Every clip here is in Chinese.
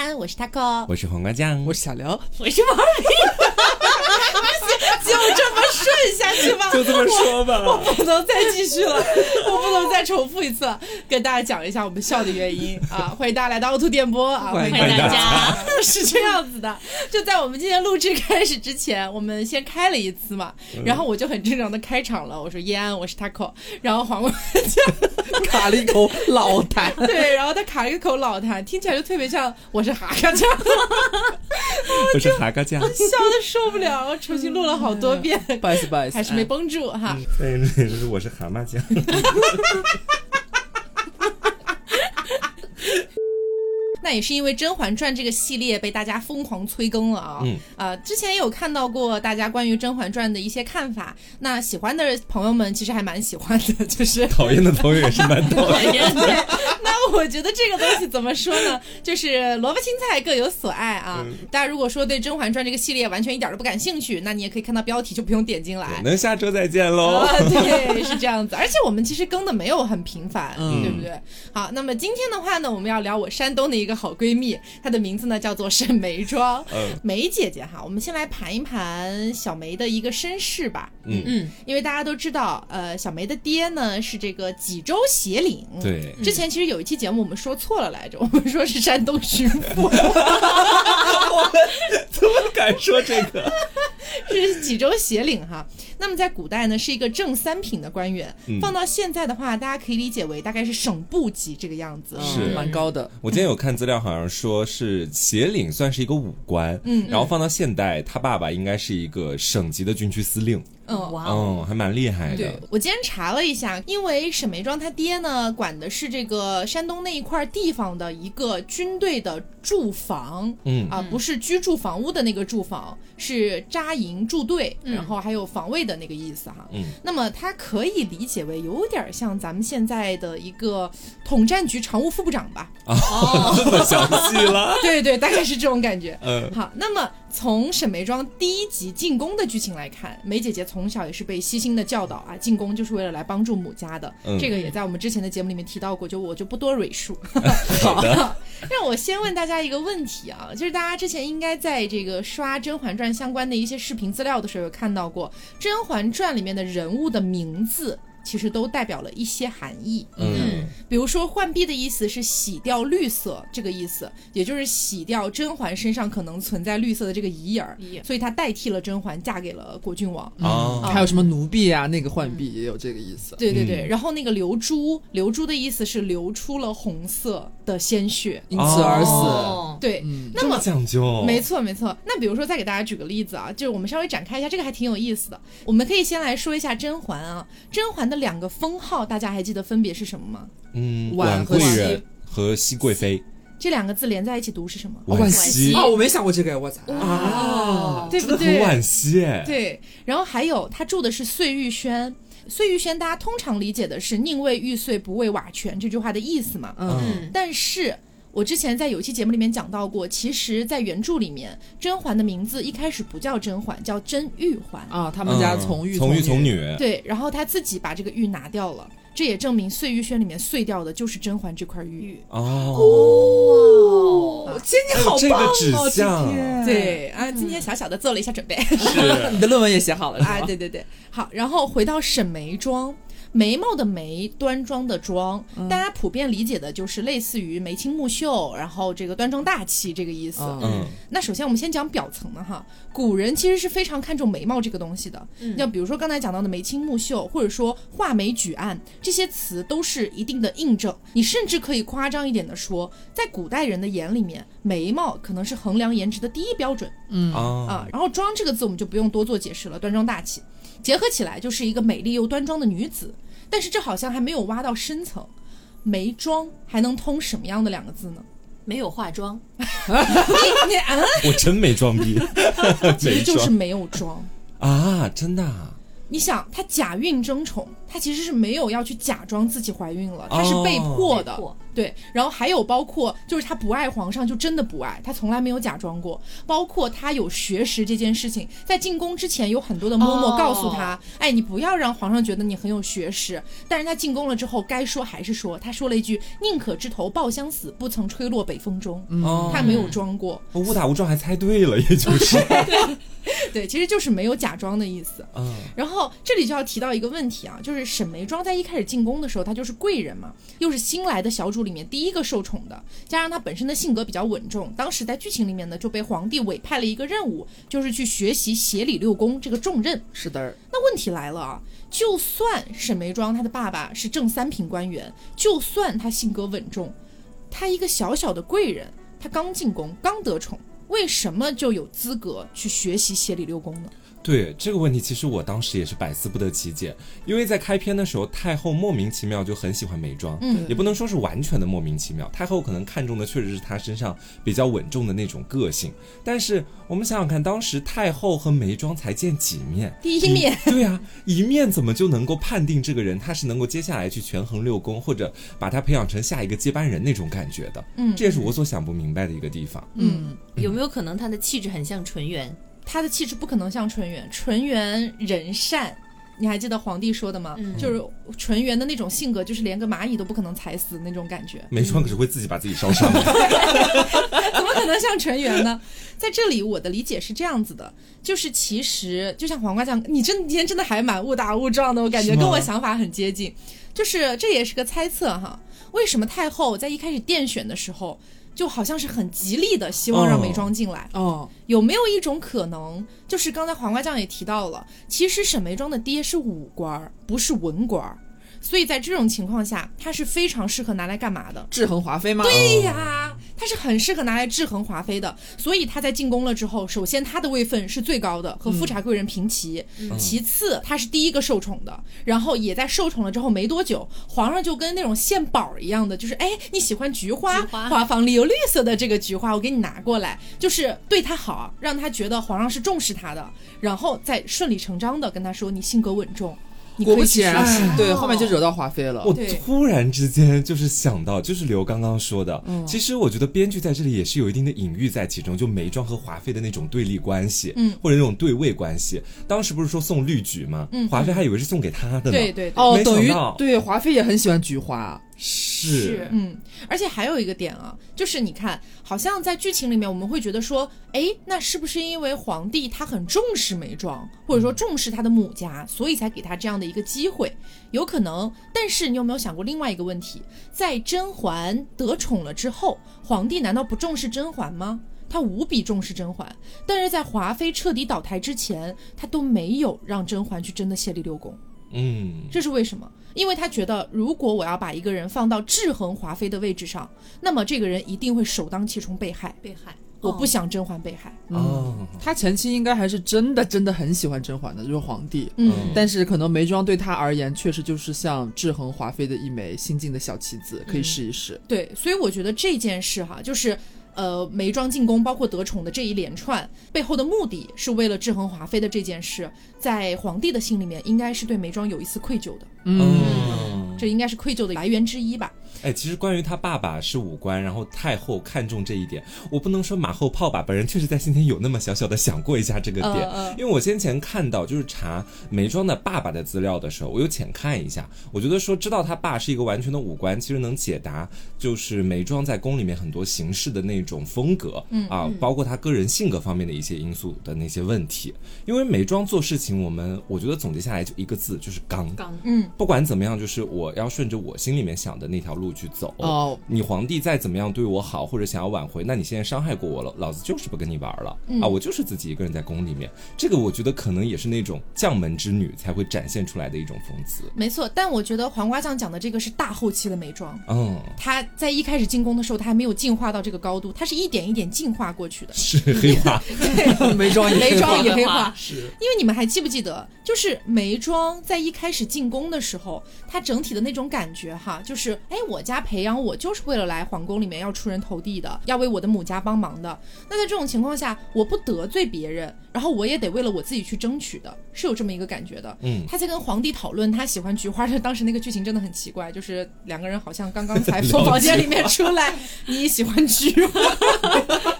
安，我是 taco，我是黄瓜酱，我是小刘，我是王瑞。就这么顺下去吧？就这么说吧。我不能再继续了，我不能再重复一次了。跟大家讲一下我们笑的原因啊！欢迎大家来到凹凸电波啊！欢迎大家。是这样子的，就在我们今天录制开始之前，我们先开了一次嘛，然后我就很正常的开场了，我说叶安，我是 taco，然后黄瓜酱卡了一口老痰，对，然后他卡了一口老痰，听起来就特别像我是哈嘎酱，我是哈嘎酱，笑的受不了，重新录了好多遍，不好意思，不好意思，还是没绷住哈。对，我是蛤蟆酱。那也是因为《甄嬛传》这个系列被大家疯狂催更了啊！嗯啊，之前也有看到过大家关于《甄嬛传》的一些看法。那喜欢的朋友们其实还蛮喜欢的，就是讨厌的朋友也是蛮讨厌的。那我觉得这个东西怎么说呢？就是萝卜青菜各有所爱啊。大家如果说对《甄嬛传》这个系列完全一点都不感兴趣，那你也可以看到标题就不用点进来。能下周再见喽。对，是这样子。而且我们其实更的没有很频繁，对不对？好，那么今天的话呢，我们要聊我山东的一个。好闺蜜，她的名字呢叫做沈眉庄，梅姐姐哈。我们先来盘一盘小梅的一个身世吧。嗯嗯，因为大家都知道，呃，小梅的爹呢是这个济州协领。对，之前其实有一期节目我们说错了来着，我们说是山东巡抚。我们怎么敢说这个？是济州协领哈。那么在古代呢，是一个正三品的官员。放到现在的话，大家可以理解为大概是省部级这个样子，是蛮高的。我今天有看资料，好像说是斜领算是一个武官，嗯，然后放到现代，他爸爸应该是一个省级的军区司令。嗯哇，嗯，还蛮厉害的。对我今天查了一下，因为沈眉庄他爹呢管的是这个山东那一块地方的一个军队的驻防，嗯啊，不是居住房屋的那个住房，是扎营驻队，然后还有防卫的那个意思哈。嗯，那么它可以理解为有点像咱们现在的一个统战局常务副部长吧？哦，这么详细了？对对，大概是这种感觉。嗯，好，那么。从沈眉庄第一集进宫的剧情来看，梅姐姐从小也是被悉心的教导啊，进宫就是为了来帮助母家的。这个也在我们之前的节目里面提到过，就我就不多赘述。好的，让我先问大家一个问题啊，就是大家之前应该在这个刷《甄嬛传》相关的一些视频资料的时候，有看到过《甄嬛传》里面的人物的名字。其实都代表了一些含义，嗯，比如说浣碧的意思是洗掉绿色这个意思，也就是洗掉甄嬛身上可能存在绿色的这个疑影儿，所以她代替了甄嬛嫁给了果郡王。啊。还有什么奴婢啊，那个浣碧也有这个意思。对对对，然后那个流珠，流珠的意思是流出了红色的鲜血，因此而死。对，那么讲究，没错没错。那比如说再给大家举个例子啊，就是我们稍微展开一下，这个还挺有意思的。我们可以先来说一下甄嬛啊，甄嬛。的两个封号，大家还记得分别是什么吗？嗯，婉贵人和熹贵妃。这两个字连在一起读是什么？惋惜哦，我没想过这个，我操啊，对不对？很惋惜哎。对，然后还有他住的是碎玉轩，碎玉轩大家通常理解的是宁为玉碎不为瓦全这句话的意思嘛？嗯，但是。我之前在有期节目里面讲到过，其实，在原著里面，甄嬛的名字一开始不叫甄嬛，叫甄玉环啊。他们家从玉从玉从女，对，然后她自己把这个玉拿掉了，这也证明碎玉轩里面碎掉的就是甄嬛这块玉。哦，哇，今天好棒哦！今天对啊，今天小小的做了一下准备，是 你的论文也写好了啊？对对对，好，然后回到沈眉庄。眉毛的眉，端庄的庄，大家普遍理解的就是类似于眉清目秀，然后这个端庄大气这个意思。嗯，那首先我们先讲表层的哈，古人其实是非常看重眉毛这个东西的。嗯，像比如说刚才讲到的眉清目秀，或者说画眉举案这些词都是一定的印证。你甚至可以夸张一点的说，在古代人的眼里面，眉毛可能是衡量颜值的第一标准。嗯啊，然后庄这个字我们就不用多做解释了，端庄大气。结合起来就是一个美丽又端庄的女子，但是这好像还没有挖到深层，没妆还能通什么样的两个字呢？没有化妆，你你啊，我真没装逼，其实就是没有妆。啊，真的。你想，她假孕争宠，她其实是没有要去假装自己怀孕了，她是被迫的。对，然后还有包括就是她不爱皇上，就真的不爱，她从来没有假装过。包括她有学识这件事情，在进宫之前有很多的嬷嬷告诉她，哎，你不要让皇上觉得你很有学识。但是她进宫了之后，该说还是说，她说了一句“宁可枝头抱香死，不曾吹落北风中”，她没有装过。误打误撞还猜对了，也就是。对，其实就是没有假装的意思。嗯，然后这里就要提到一个问题啊，就是沈眉庄在一开始进宫的时候，她就是贵人嘛，又是新来的小主里面第一个受宠的，加上她本身的性格比较稳重，当时在剧情里面呢就被皇帝委派了一个任务，就是去学习协理六宫这个重任。是的。那问题来了啊，就算沈眉庄她的爸爸是正三品官员，就算她性格稳重，她一个小小的贵人，她刚进宫，刚得宠。为什么就有资格去学习协理六宫呢？对这个问题，其实我当时也是百思不得其解。因为在开篇的时候，太后莫名其妙就很喜欢眉庄，嗯，也不能说是完全的莫名其妙。太后可能看中的确实是她身上比较稳重的那种个性。但是我们想想看，当时太后和眉庄才见几面？第一面，对啊，一面怎么就能够判定这个人他是能够接下来去权衡六宫，或者把他培养成下一个接班人那种感觉的？嗯，这也是我所想不明白的一个地方。嗯，有没有可能他的气质很像纯元？他的气质不可能像纯元，纯元人善，你还记得皇帝说的吗？就是纯元的那种性格，就是连个蚂蚁都不可能踩死那种感觉。没错，可是会自己把自己烧伤。怎么可能像纯元呢？在这里，我的理解是这样子的，就是其实就像黄瓜酱，你真今天真的还蛮误打误撞的，我感觉跟我想法很接近。就是这也是个猜测哈，为什么太后在一开始殿选的时候？就好像是很极力的希望让眉庄进来哦，有没有一种可能，就是刚才黄瓜酱也提到了，其实沈眉庄的爹是武官，不是文官。所以在这种情况下，它是非常适合拿来干嘛的？制衡华妃吗？对呀，它是很适合拿来制衡华妃的。所以他在进宫了之后，首先他的位分是最高的，和富察贵人平齐。其次，他是第一个受宠的。然后也在受宠了之后没多久，皇上就跟那种献宝一样的，就是哎，你喜欢菊花，花房里有绿色的这个菊花，我给你拿过来，就是对他好，让他觉得皇上是重视他的，然后再顺理成章的跟他说，你性格稳重。果不其然，对，后面就惹到华妃了。我突然之间就是想到，就是刘刚刚说的，其实我觉得编剧在这里也是有一定的隐喻在其中，就眉庄和华妃的那种对立关系，嗯，或者那种对位关系。当时不是说送绿菊吗？嗯，华妃还以为是送给他的呢。对对哦，等于对华妃也很喜欢菊花。是，嗯，而且还有一个点啊，就是你看，好像在剧情里面，我们会觉得说，哎，那是不是因为皇帝他很重视眉庄，或者说重视他的母家，所以才给他这样的一个机会？有可能。但是你有没有想过另外一个问题，在甄嬛得宠了之后，皇帝难道不重视甄嬛吗？他无比重视甄嬛，但是在华妃彻底倒台之前，他都没有让甄嬛去真的协理六宫。嗯，这是为什么？因为他觉得，如果我要把一个人放到制衡华妃的位置上，那么这个人一定会首当其冲被害。被害，我不想甄嬛被害。哦，他前期应该还是真的真的很喜欢甄嬛的，就是皇帝。嗯，但是可能眉庄对他而言，确实就是像制衡华妃的一枚新进的小棋子，可以试一试。对，所以我觉得这件事哈，就是。呃，眉庄进宫，包括得宠的这一连串背后的目的是为了制衡华妃的这件事，在皇帝的心里面，应该是对眉庄有一丝愧疚的。嗯，这应该是愧疚的来源之一吧。哎，其实关于他爸爸是武官，然后太后看中这一点，我不能说马后炮吧。本人确实在先前有那么小小的想过一下这个点，因为我先前看到就是查眉庄的爸爸的资料的时候，我有浅看一下，我觉得说知道他爸是一个完全的武官，其实能解答就是眉庄在宫里面很多行事的那种风格，嗯啊，包括他个人性格方面的一些因素的那些问题。因为眉庄做事情，我们我觉得总结下来就一个字，就是刚。刚，嗯，不管怎么样，就是我要顺着我心里面想的那条路。去走。哦，你皇帝再怎么样对我好，或者想要挽回，那你现在伤害过我了，老子就是不跟你玩了。啊！我就是自己一个人在宫里面，这个我觉得可能也是那种将门之女才会展现出来的一种风姿。没错，但我觉得黄瓜酱讲的这个是大后期的眉庄，嗯，他在一开始进宫的时候，他还没有进化到这个高度，他是一点一点进化过去的，是黑化，对，眉庄眉妆也黑化，是。因为你们还记不记得，就是眉庄在一开始进宫的时候，他整体的那种感觉哈，就是哎，我家培养我就是为了来皇宫里面要出人头地的，要为我的母家帮忙的。那在这种情况下，我不得罪别人，然后我也得为了我自己去争取的，是有这么一个感觉的。嗯，他在跟皇帝讨论他喜欢菊花的当时那个剧情真的很奇怪，就是两个人好像刚刚才从房间里面出来，你喜欢菊花，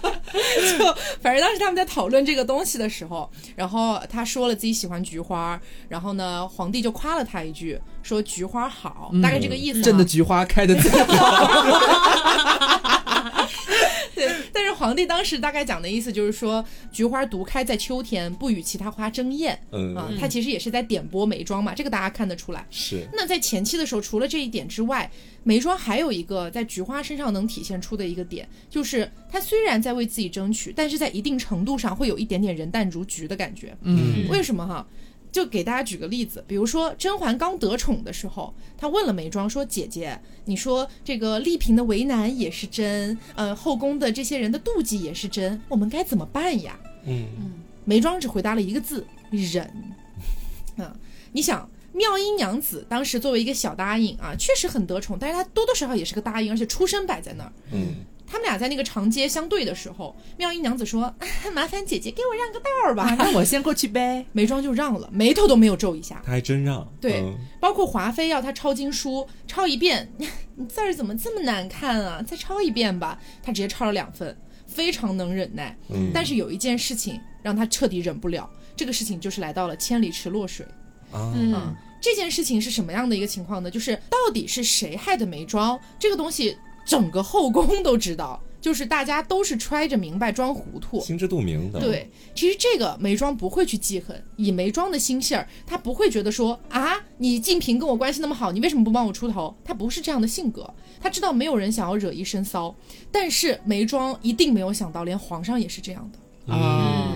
就反正当时他们在讨论这个东西的时候，然后他说了自己喜欢菊花，然后呢，皇帝就夸了他一句。说菊花好，大概这个意思。朕的菊花开的最好。对，但是皇帝当时大概讲的意思就是说，菊花独开在秋天，不与其他花争艳。嗯啊，他其实也是在点拨眉庄嘛，这个大家看得出来。是。那在前期的时候，除了这一点之外，眉庄还有一个在菊花身上能体现出的一个点，就是他虽然在为自己争取，但是在一定程度上会有一点点人淡如菊的感觉。嗯，为什么哈？就给大家举个例子，比如说甄嬛刚得宠的时候，她问了眉庄说：“姐姐，你说这个丽嫔的为难也是真，呃，后宫的这些人的妒忌也是真，我们该怎么办呀？”嗯嗯，眉庄只回答了一个字：忍。嗯，你想妙音娘子当时作为一个小答应啊，确实很得宠，但是她多多少少也是个答应，而且出身摆在那儿。嗯。他们俩在那个长街相对的时候，妙音娘子说：“ 麻烦姐姐给我让个道儿吧。”那我先过去呗。眉庄就让了，眉头都没有皱一下。他还真让。对，包括华妃要他抄经书，抄一遍，你 字儿怎么这么难看啊？再抄一遍吧。他直接抄了两份，非常能忍耐。嗯。但是有一件事情让他彻底忍不了，这个事情就是来到了千里池落水。啊。嗯。这件事情是什么样的一个情况呢？就是到底是谁害的眉庄？这个东西。整个后宫 都知道，就是大家都是揣着明白装糊涂，心知肚明的。对，其实这个眉庄不会去记恨，以眉庄的心性儿，他不会觉得说啊，你静嫔跟我关系那么好，你为什么不帮我出头？他不是这样的性格，他知道没有人想要惹一身骚，但是眉庄一定没有想到，连皇上也是这样的啊。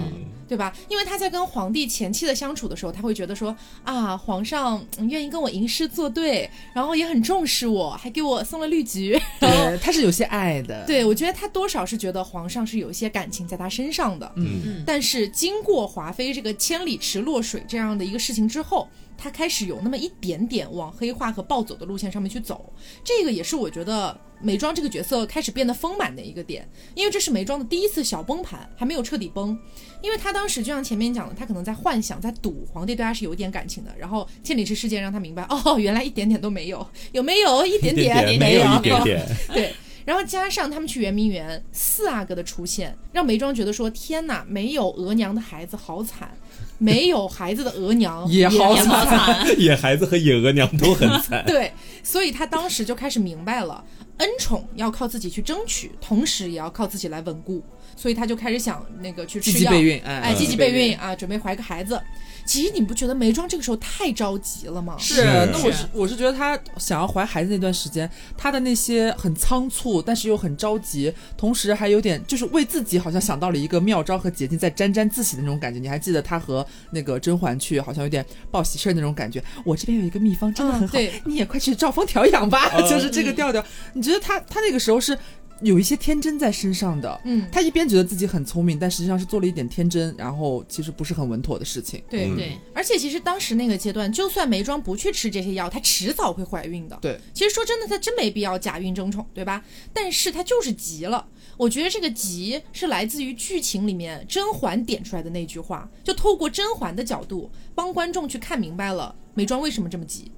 对吧？因为他在跟皇帝前期的相处的时候，他会觉得说啊，皇上愿意跟我吟诗作对，然后也很重视我，还给我送了绿菊。对，他是有些爱的。对，我觉得他多少是觉得皇上是有一些感情在他身上的。嗯。但是经过华妃这个千里池落水这样的一个事情之后。他开始有那么一点点往黑化和暴走的路线上面去走，这个也是我觉得眉庄这个角色开始变得丰满的一个点，因为这是眉庄的第一次小崩盘，还没有彻底崩，因为他当时就像前面讲的，他可能在幻想，在赌皇帝对他是有一点感情的，然后千里之事件让他明白，哦，原来一点点都没有，有没有一点点？没有一点点。对，然后加上他们去圆明园，四阿哥的出现，让眉庄觉得说，天哪，没有额娘的孩子好惨。没有孩子的额娘 也好惨，野孩子和野额娘都很 惨。对，所以他当时就开始明白了，恩宠要靠自己去争取，同时也要靠自己来稳固。所以他就开始想那个去吃药，哎，积极备孕啊，准备怀个孩子。其实你不觉得眉庄这个时候太着急了吗？是，那我是我是觉得他想要怀孩子那段时间，他的那些很仓促，但是又很着急，同时还有点就是为自己好像想到了一个妙招和捷径，在沾沾自喜的那种感觉。你还记得他和那个甄嬛去，好像有点报喜事儿那种感觉。我这边有一个秘方，真的很好，你也快去照方调养吧，就是这个调调。你觉得他他那个时候是？有一些天真在身上的，嗯，他一边觉得自己很聪明，但实际上是做了一点天真，然后其实不是很稳妥的事情。对对，而且其实当时那个阶段，就算眉庄不去吃这些药，她迟早会怀孕的。对，其实说真的，她真没必要假孕争宠，对吧？但是她就是急了。我觉得这个急是来自于剧情里面甄嬛点出来的那句话，就透过甄嬛的角度帮观众去看明白了眉庄为什么这么急。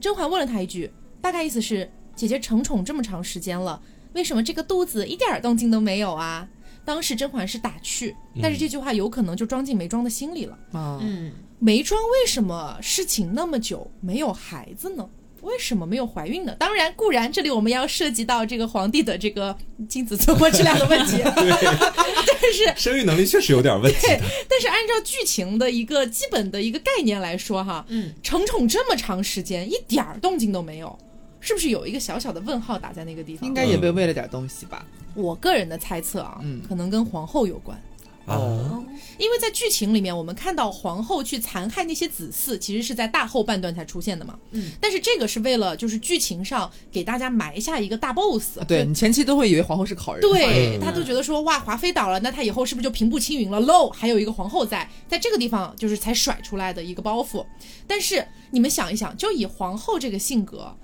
甄嬛问了她一句，大概意思是：姐姐承宠这么长时间了。为什么这个肚子一点动静都没有啊？当时甄嬛是打趣，但是这句话有可能就装进眉庄的心里了。嗯，眉庄为什么侍寝那么久没有孩子呢？为什么没有怀孕呢？当然，固然这里我们要涉及到这个皇帝的这个精子存活质量的问题，但是生育能力确实有点问题。但是按照剧情的一个基本的一个概念来说，哈，嗯，承宠这么长时间一点儿动静都没有。是不是有一个小小的问号打在那个地方？应该也被喂了点东西吧。我个人的猜测啊，嗯，可能跟皇后有关。哦，因为在剧情里面，我们看到皇后去残害那些子嗣，其实是在大后半段才出现的嘛。嗯，但是这个是为了就是剧情上给大家埋下一个大 boss。对你前期都会以为皇后是个好人，对，嗯他都觉得说哇，华妃倒了，那他以后是不是就平步青云了喽？还有一个皇后在，在这个地方就是才甩出来的一个包袱。但是你们想一想，就以皇后这个性格，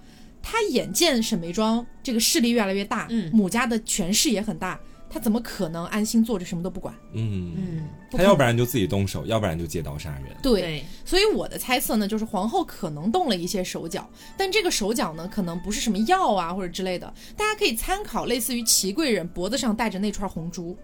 她眼见沈眉庄这个势力越来越大，嗯母家的权势也很大，他怎么可能安心坐着什么都不管？嗯，嗯，他要不然就自己动手，要不然就借刀杀人。对，对，所以我的猜测呢，就是皇后可能动了一些手脚，但这个手脚呢，可能不是什么药啊或者之类的，大家可以参考类似于祺贵人脖子上戴着那串红珠，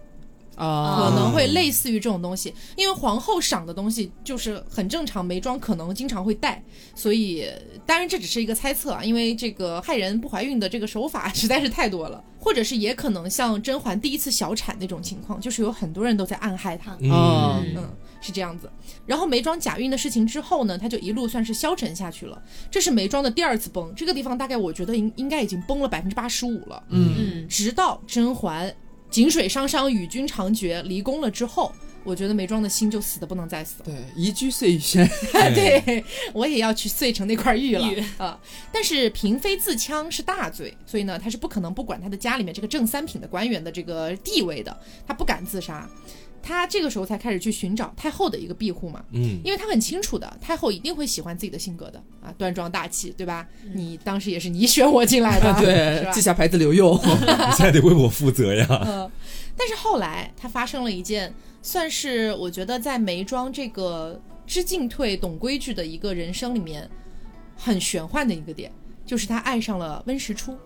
啊，可能会类似于这种东西，因为皇后赏的东西就是很正常，眉庄可能经常会戴，所以当然这只是一个猜测啊，因为这个害人不怀孕的这个手法实在是太多了，或者是也可能像甄嬛第一次小产那种情况，就是有很多人都在暗害她。嗯嗯，是这样子。然后眉庄假孕的事情之后呢，她就一路算是消沉下去了。这是眉庄的第二次崩，这个地方大概我觉得应应该已经崩了百分之八十五了。嗯，嗯，直到甄嬛井水汤汤与君长绝离宫了之后，我觉得眉庄的心就死的不能再死了。对，宜居碎玉轩，对我也要去碎成那块玉了玉啊！但是嫔妃自戕是大罪，所以呢，她是不可能不管她的家里面这个正三品的官员的这个地位的，她不敢自杀。她这个时候才开始去寻找太后的一个庇护嘛，嗯，因为他很清楚的，太后一定会喜欢自己的性格的啊，端庄大气，对吧？你当时也是你选我进来的，对，吧记下牌子留用。你现在得为我负责呀。嗯，但是后来他发生了一件，算是我觉得在眉庄这个知进退、懂规矩的一个人生里面很玄幻的一个点，就是他爱上了温实初。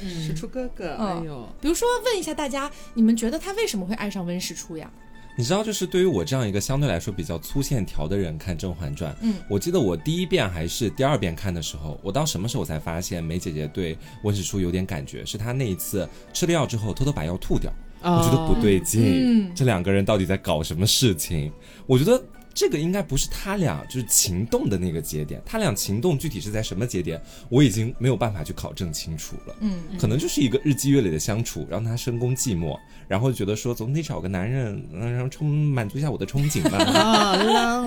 使出哥哥，嗯哎呦，比如说，问一下大家，你们觉得他为什么会爱上温实初呀？你知道，就是对于我这样一个相对来说比较粗线条的人看《甄嬛传》，嗯，我记得我第一遍还是第二遍看的时候，我到什么时候才发现梅姐姐对温实初有点感觉？是她那一次吃了药之后偷偷把药吐掉，我觉得不对劲，嗯这两个人到底在搞什么事情？我觉得这个应该不是他俩就是情动的那个节点，他俩情动具体是在什么节点，我已经没有办法去考证清楚了。嗯，可能就是一个日积月累的相处，让他深宫寂寞，然后觉得说总得找个男人，嗯，然后充满足一下我的憧憬吧。啊，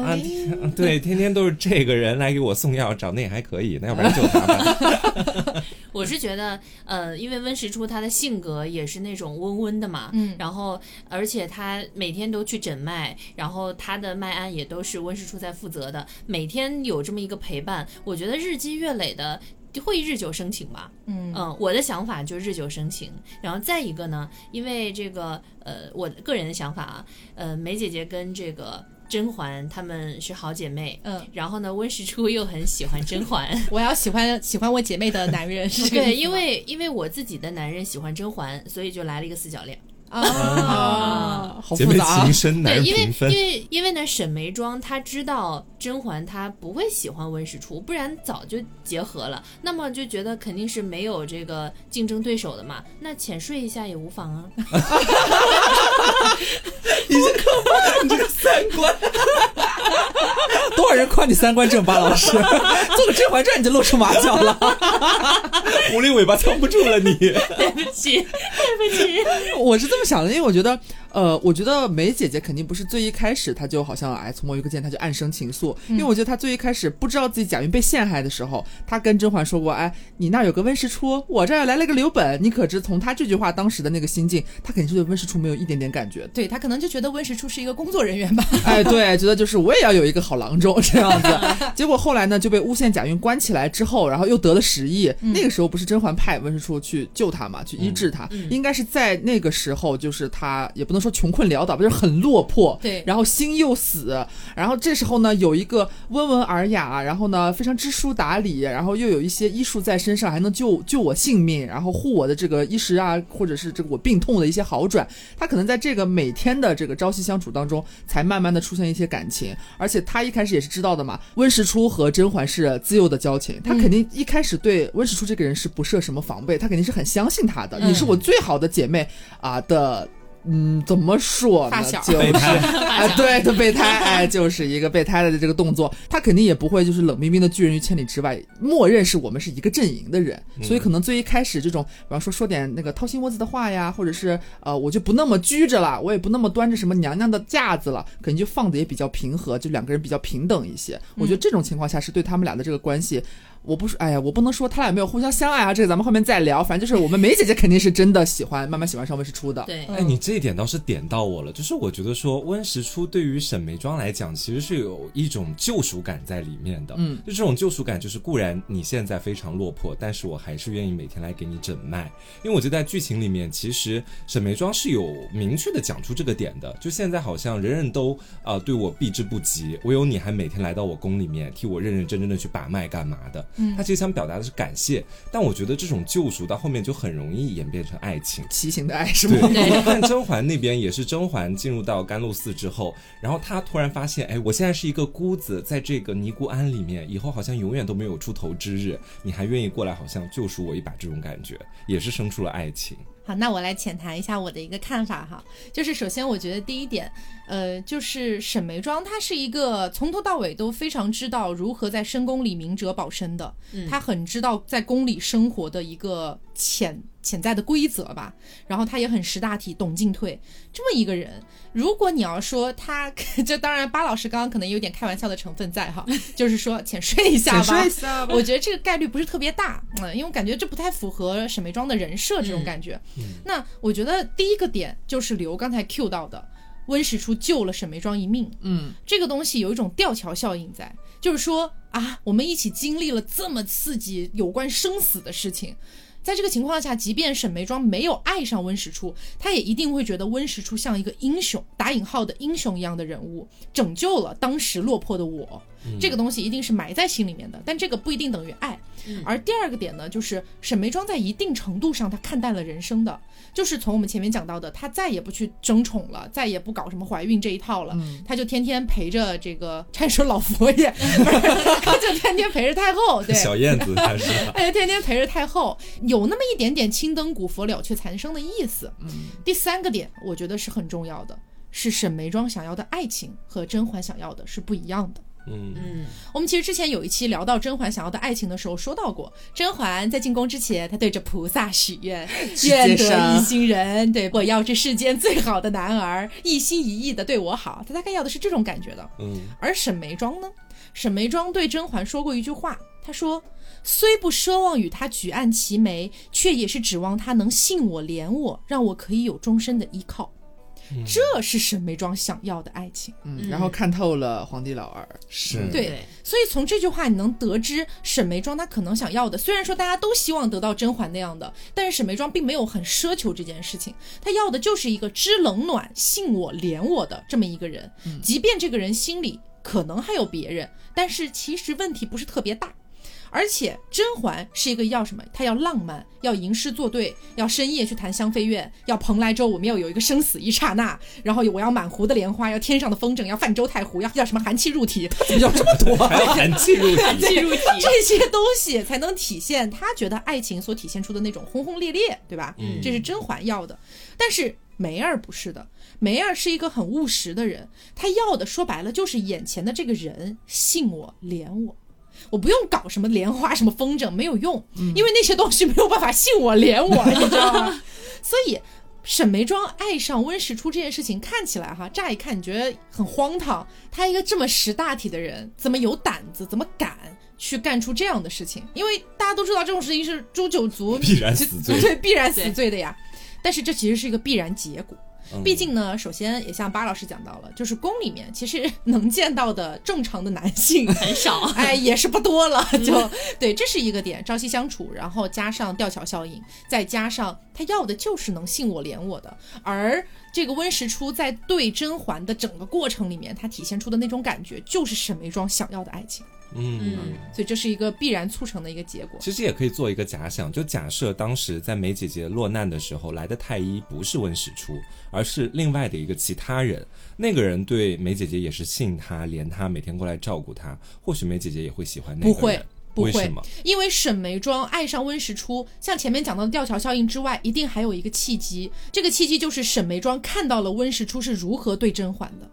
啊，对，天天都是这个人来给我送药，长得也还可以，那要不然就他吧。我是觉得，呃，因为温实初他的性格也是那种温温的嘛，嗯然后而且他每天都去诊脉，然后他的脉案也都是温实初在负责的，每天有这么一个陪伴，我觉得日积月累的。会日久生情吧，嗯嗯，我的想法就是日久生情。然后再一个呢，因为这个呃，我个人的想法啊，呃，梅姐姐跟这个甄嬛她们是好姐妹，嗯，然后呢，温实初又很喜欢甄嬛，我要喜欢喜欢我姐妹的男人，是对，因为因为我自己的男人喜欢甄嬛，所以就来了一个四角恋。啊，好姐妹复杂啊情。深，男对，因为因。为因为呢，沈眉庄她知道甄嬛她不会喜欢温实初，不然早就结合了。那么就觉得肯定是没有这个竞争对手的嘛，那浅睡一下也无妨啊。你这个三观，多少人夸你三观正？巴老师 做个《甄嬛传》你就露出马脚了。狐狸尾巴藏不住了你。对不起，对不起。我是这么想的，因为我觉得，呃，我觉得梅姐姐肯定不是最一开始她就好像哎从某一个键她就暗生情愫，因为我觉得她最一开始不知道自己贾云被陷害的时候，她跟甄嬛说过，哎，你那儿有个温实初，我这儿来了个刘本，你可知从她这句话当时的那个心境，她肯定是对温实初没有一点点感觉。对她可能就觉得温实初是一个工作人员吧。哎，对，觉得就是我也要有一个好郎中这样子。结果后来呢，就被诬陷贾云关起来之后，然后又得了十亿。那个时候不是甄嬛派温实初去救他嘛，去医治他。应该是在那个时候，就是他也不能说穷困潦倒吧，就是很落魄。对然后心又死。然后这时候呢，有一个温文尔雅，然后呢非常知书达理，然后又有一些医术在身上，还能救救我性命，然后护我的这个衣食啊，或者是这个我病痛的一些好转。他可能在这个每天的这个朝夕相处当中，才慢慢的出现一些感情。而且他一开始也是知道的嘛，温实初和甄嬛是自幼的交情，他肯定一开始对温实初这个人是不设什么防备，他肯定是很相信他的。你是我最好的姐妹啊的。嗯，怎么说呢？就是备胎哎，对的，备胎，哎，就是一个备胎的这个动作，他肯定也不会就是冷冰冰的拒人于千里之外，默认是我们是一个阵营的人，所以可能最一开始这种，比方说说点那个掏心窝子的话呀，或者是呃，我就不那么拘着了，我也不那么端着什么娘娘的架子了，肯定就放的也比较平和，就两个人比较平等一些。我觉得这种情况下是对他们俩的这个关系。我不是，哎呀，我不能说他俩没有互相相爱啊，这个咱们后面再聊。反正就是我们梅姐姐肯定是真的喜欢，慢慢喜欢上温实初的。对，哎，你这一点倒是点到我了，就是我觉得说温实初对于沈眉庄来讲，其实是有一种救赎感在里面的。嗯，就这种救赎感，就是固然你现在非常落魄，但是我还是愿意每天来给你诊脉，因为我觉得在剧情里面，其实沈眉庄是有明确的讲出这个点的。就现在好像人人都啊、呃对我避之不及，唯有你还每天来到我宫里面替我认认真真的去把脉干嘛的。嗯，他其实想表达的是感谢，但我觉得这种救赎到后面就很容易演变成爱情。畸形的爱是对，吗？你看甄嬛那边也是，甄嬛进入到甘露寺之后，然后她突然发现，哎，我现在是一个孤子，在这个尼姑庵里面，以后好像永远都没有出头之日，你还愿意过来，好像救赎我一把，这种感觉也是生出了爱情。好，那我来浅谈一下我的一个看法哈，就是首先我觉得第一点，呃，就是沈眉庄她是一个从头到尾都非常知道如何在深宫里明哲保身的，她很知道在宫里生活的一个潜潜在的规则吧，然后他也很识大体，懂进退，这么一个人，如果你要说他，这当然巴老师刚刚可能有点开玩笑的成分在哈，就是说浅睡一下吧，下我觉得这个概率不是特别大，嗯，因为我感觉这不太符合沈眉庄的人设这种感觉。那我觉得第一个点就是刘刚才 Q 到的，温实初救了沈眉庄一命，嗯，这个东西有一种吊桥效应在，就是说啊，我们一起经历了这么刺激有关生死的事情。在这个情况下，即便沈眉庄没有爱上温实初，她也一定会觉得温实初像一个英雄（打引号的英雄）一样的人物，拯救了当时落魄的我。这个东西一定是埋在心里面的，但这个不一定等于爱。而第二个点呢，就是沈眉庄在一定程度上，她看淡了人生的，就是从我们前面讲到的，她再也不去争宠了，再也不搞什么怀孕这一套了，她就天天陪着这个，差点说老佛爷，她就天天陪着太后，对，小燕子她是，她 就天天陪着太后，有那么一点点青灯古佛了却残生的意思。嗯，第三个点，我觉得是很重要的，是沈眉庄想要的爱情和甄嬛想要的是不一样的。嗯，嗯，我们其实之前有一期聊到甄嬛想要的爱情的时候，说到过，甄嬛在进宫之前，她对着菩萨许愿，愿得一心人，对我要这世间最好的男儿，一心一意的对我好，她大概要的是这种感觉的。嗯，而沈眉庄呢，沈眉庄对甄嬛说过一句话，她说：“虽不奢望与他举案齐眉，却也是指望他能信我、怜我，让我可以有终身的依靠。”这是沈眉庄想要的爱情。嗯，然后看透了皇帝老儿，是，对所以从这句话你能得知，沈眉庄她可能想要的，虽然说大家都希望得到甄嬛那样的，但是沈眉庄并没有很奢求这件事情，她要的就是一个知冷暖、信我、怜我的这么一个人。即便这个人心里可能还有别人，但是其实问题不是特别大。而且甄嬛是一个要什么？她要浪漫，要吟诗作对，要深夜去谈香妃院，要蓬莱州我们要有一个生死一刹那，然后我要满湖的莲花，要天上的风筝，要泛舟太湖，要要什么寒气入体，怎么要这么多？还要含气入体，进入体，这些东西才能体现她觉得爱情所体现出的那种轰轰烈烈，对吧？嗯这是甄嬛要的，但是梅儿不是的，梅儿是一个很务实的人，她要的说白了就是眼前的这个人信我、怜我。我不用搞什么莲花、什么风筝，没有用，因为那些东西没有办法信我、连我，你知道吗？所以沈眉庄爱上温实初这件事情，看起来哈，乍一看你觉得很荒唐。他一个这么识大体的人，怎么有胆子，怎么敢去干出这样的事情？因为大家都知道这种事情是诛九族必然死罪 对，必然死罪的呀。但是这其实是一个必然结果。毕竟呢，首先也像巴老师讲到了，就是宫里面其实能见到的正常的男性 很少。哎，也是不多了，就对，这是一个点，朝夕相处，然后加上吊桥效应，再加上他要的就是能信我怜我的，而这个温实初在对甄嬛的整个过程里面，他体现出的那种感觉，就是沈眉庄想要的爱情，嗯。所以这是一个必然促成的一个结果。其实也可以做一个假想，就假设当时在梅姐姐落难的时候来的太医不是温实初，而是另外的一个其他人。那个人对梅姐姐也是信她、怜她，每天过来照顾她。或许梅姐姐也会喜欢那个人。不会，不会为什么？因为沈眉庄爱上温实初，像前面讲到的吊桥效应之外，一定还有一个契机。这个契机就是沈眉庄看到了温实初是如何对甄嬛的。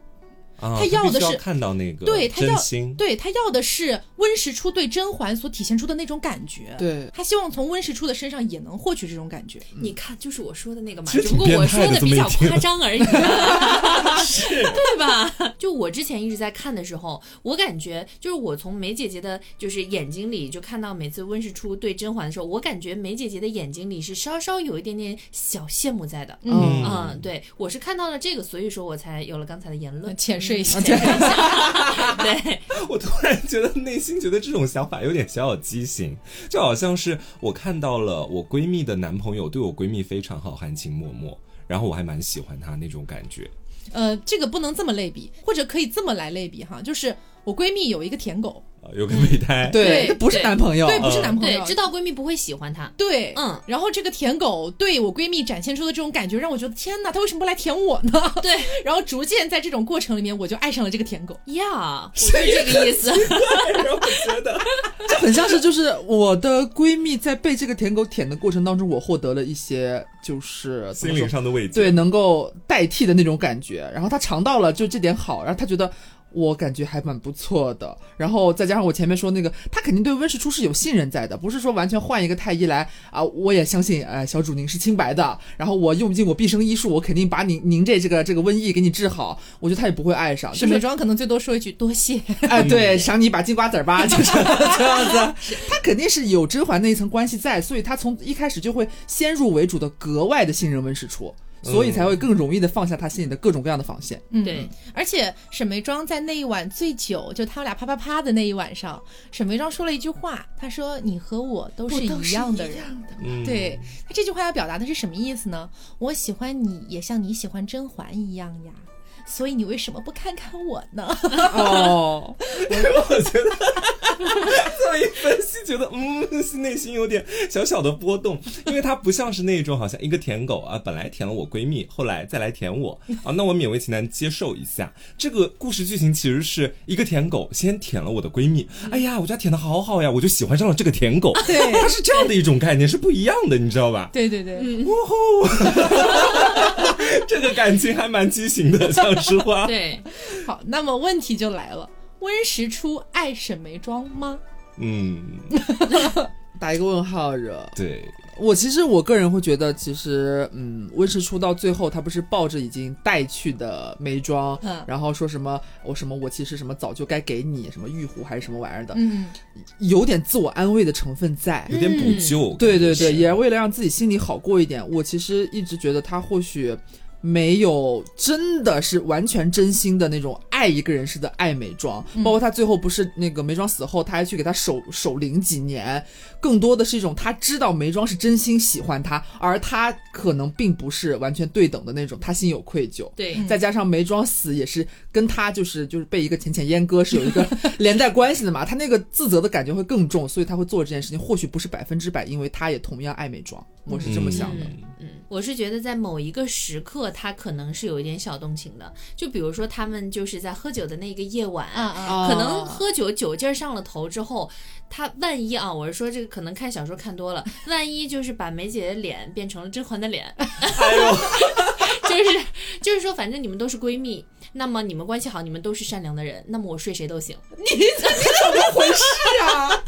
啊，他要的是看到那个对他要，对他要的是温实初对甄嬛所体现出的那种感觉。对他希望从温实初的身上也能获取这种感觉。你看，就是我说的那个嘛，只不过我说的的比较夸张而已，对吧？就我之前一直在看的时候，我感觉就是我从梅姐姐的，就是眼睛里就看到每次温实初对甄嬛的时候，我感觉梅姐姐的眼睛里是稍稍有一点点小羡慕在的。嗯嗯，对我是看到了这个，所以说我才有了刚才的言论。浅睡一下，对，我突然觉得内心觉得这种想法有点小小畸形，就好像是我看到了我闺蜜的男朋友对我闺蜜非常好，含情脉脉，然后我还蛮喜欢他那种感觉。呃，这个不能这么类比，或者可以这么来类比哈，就是我闺蜜有一个舔狗，啊，有个备胎，对，对不是男朋友，对，不是呃男朋友，对，知道闺蜜不会喜欢他。对，嗯，然后这个舔狗对我闺蜜展现出的这种感觉，让我觉得天哪，他为什么不来舔我呢？对 然后逐渐在这种过程里面，我就爱上了这个舔狗。呀，我就是这个意思。然后我觉得 这很像是就是我的闺蜜在被这个舔狗舔的过程当中，我获得了一些就是心灵上的慰藉。对能够代替的那种感觉，然后她尝到了就这点好，然后她觉得。我感觉还蛮不错的，然后再加上我前面说那个，他肯定对温实初是有信任在的，不是说完全换一个太医来啊，我也相信，哎，小主您是清白的，然后我用尽我毕生医术，我肯定把您您这这个这个瘟疫给你治好，我觉得他也不会爱上，就是沈眉庄可能最多说一句多谢。哎，对，赏你一把金瓜子儿吧，就是这样子。他肯定是有甄嬛那一层关系在，所以他从一开始就会先入为主的格外的信任温实初，所以才会更容易的放下他心里的各种各样的防线。嗯，对，而且沈眉庄在那一晚醉酒，就他们俩啪啪啪的那一晚上，沈眉庄说了一句话，她说：“你和我都是一样的人。嗯，对他这句话要表达的是什么意思呢？我喜欢你，也像你喜欢甄嬛一样呀。所以你为什么不看看我呢？哦，我觉得 这么一分析，觉得嗯，内心有点小小的波动，因为它不像是那种好像一个舔狗啊，本来舔了我闺蜜，后来再来舔我 啊，那我勉为其难接受一下。这个故事剧情其实是一个舔狗先舔了我的闺蜜，哎呀，我觉得舔的好好呀，我就喜欢上了这个舔狗，对它是这样的一种概念，是不一样的，你知道吧？对对对，呜呼，这个感情还蛮畸形的，讲实话。对，好，那么问题就来了，温实初爱沈眉庄吗？嗯，打一个问号惹。对，我其实我个人会觉得，其实嗯，温实初到最后，他不是抱着已经带去的眉庄，嗯然后说什么我什么我其实什么早就该给你什么玉壶还是什么玩意儿的，嗯，有点自我安慰的成分在。有点补救。对对对，也为了让自己心里好过一点。我其实一直觉得他或许没有真的是完全真心的那种爱一个人似的爱美妆，包括他最后不是那个眉庄死后，他还去给他守守灵几年，更多的是一种他知道眉庄是真心喜欢他，而他可能并不是完全对等的那种，他心有愧疚。对，再加上眉庄死也是跟他就是就是被一个浅浅阉割是有一个连带关系的嘛，他那个自责的感觉会更重，所以他会做这件事情，或许不是百分之百，因为他也同样爱美妆，我是这么想的。嗯嗯，我是觉得在某一个时刻，他可能是有一点小动情的。就比如说他们就是在喝酒的那个夜晚，啊啊，可能喝酒酒劲儿上了头之后，他万一啊，我是说这个可能看小说看多了，万一就是把梅姐的脸变成了甄嬛的脸，哎呦，就是就是说，反正你们都是闺蜜，那么你们关系好，你们都是善良的人，那么我睡谁都行。你怎么回事啊？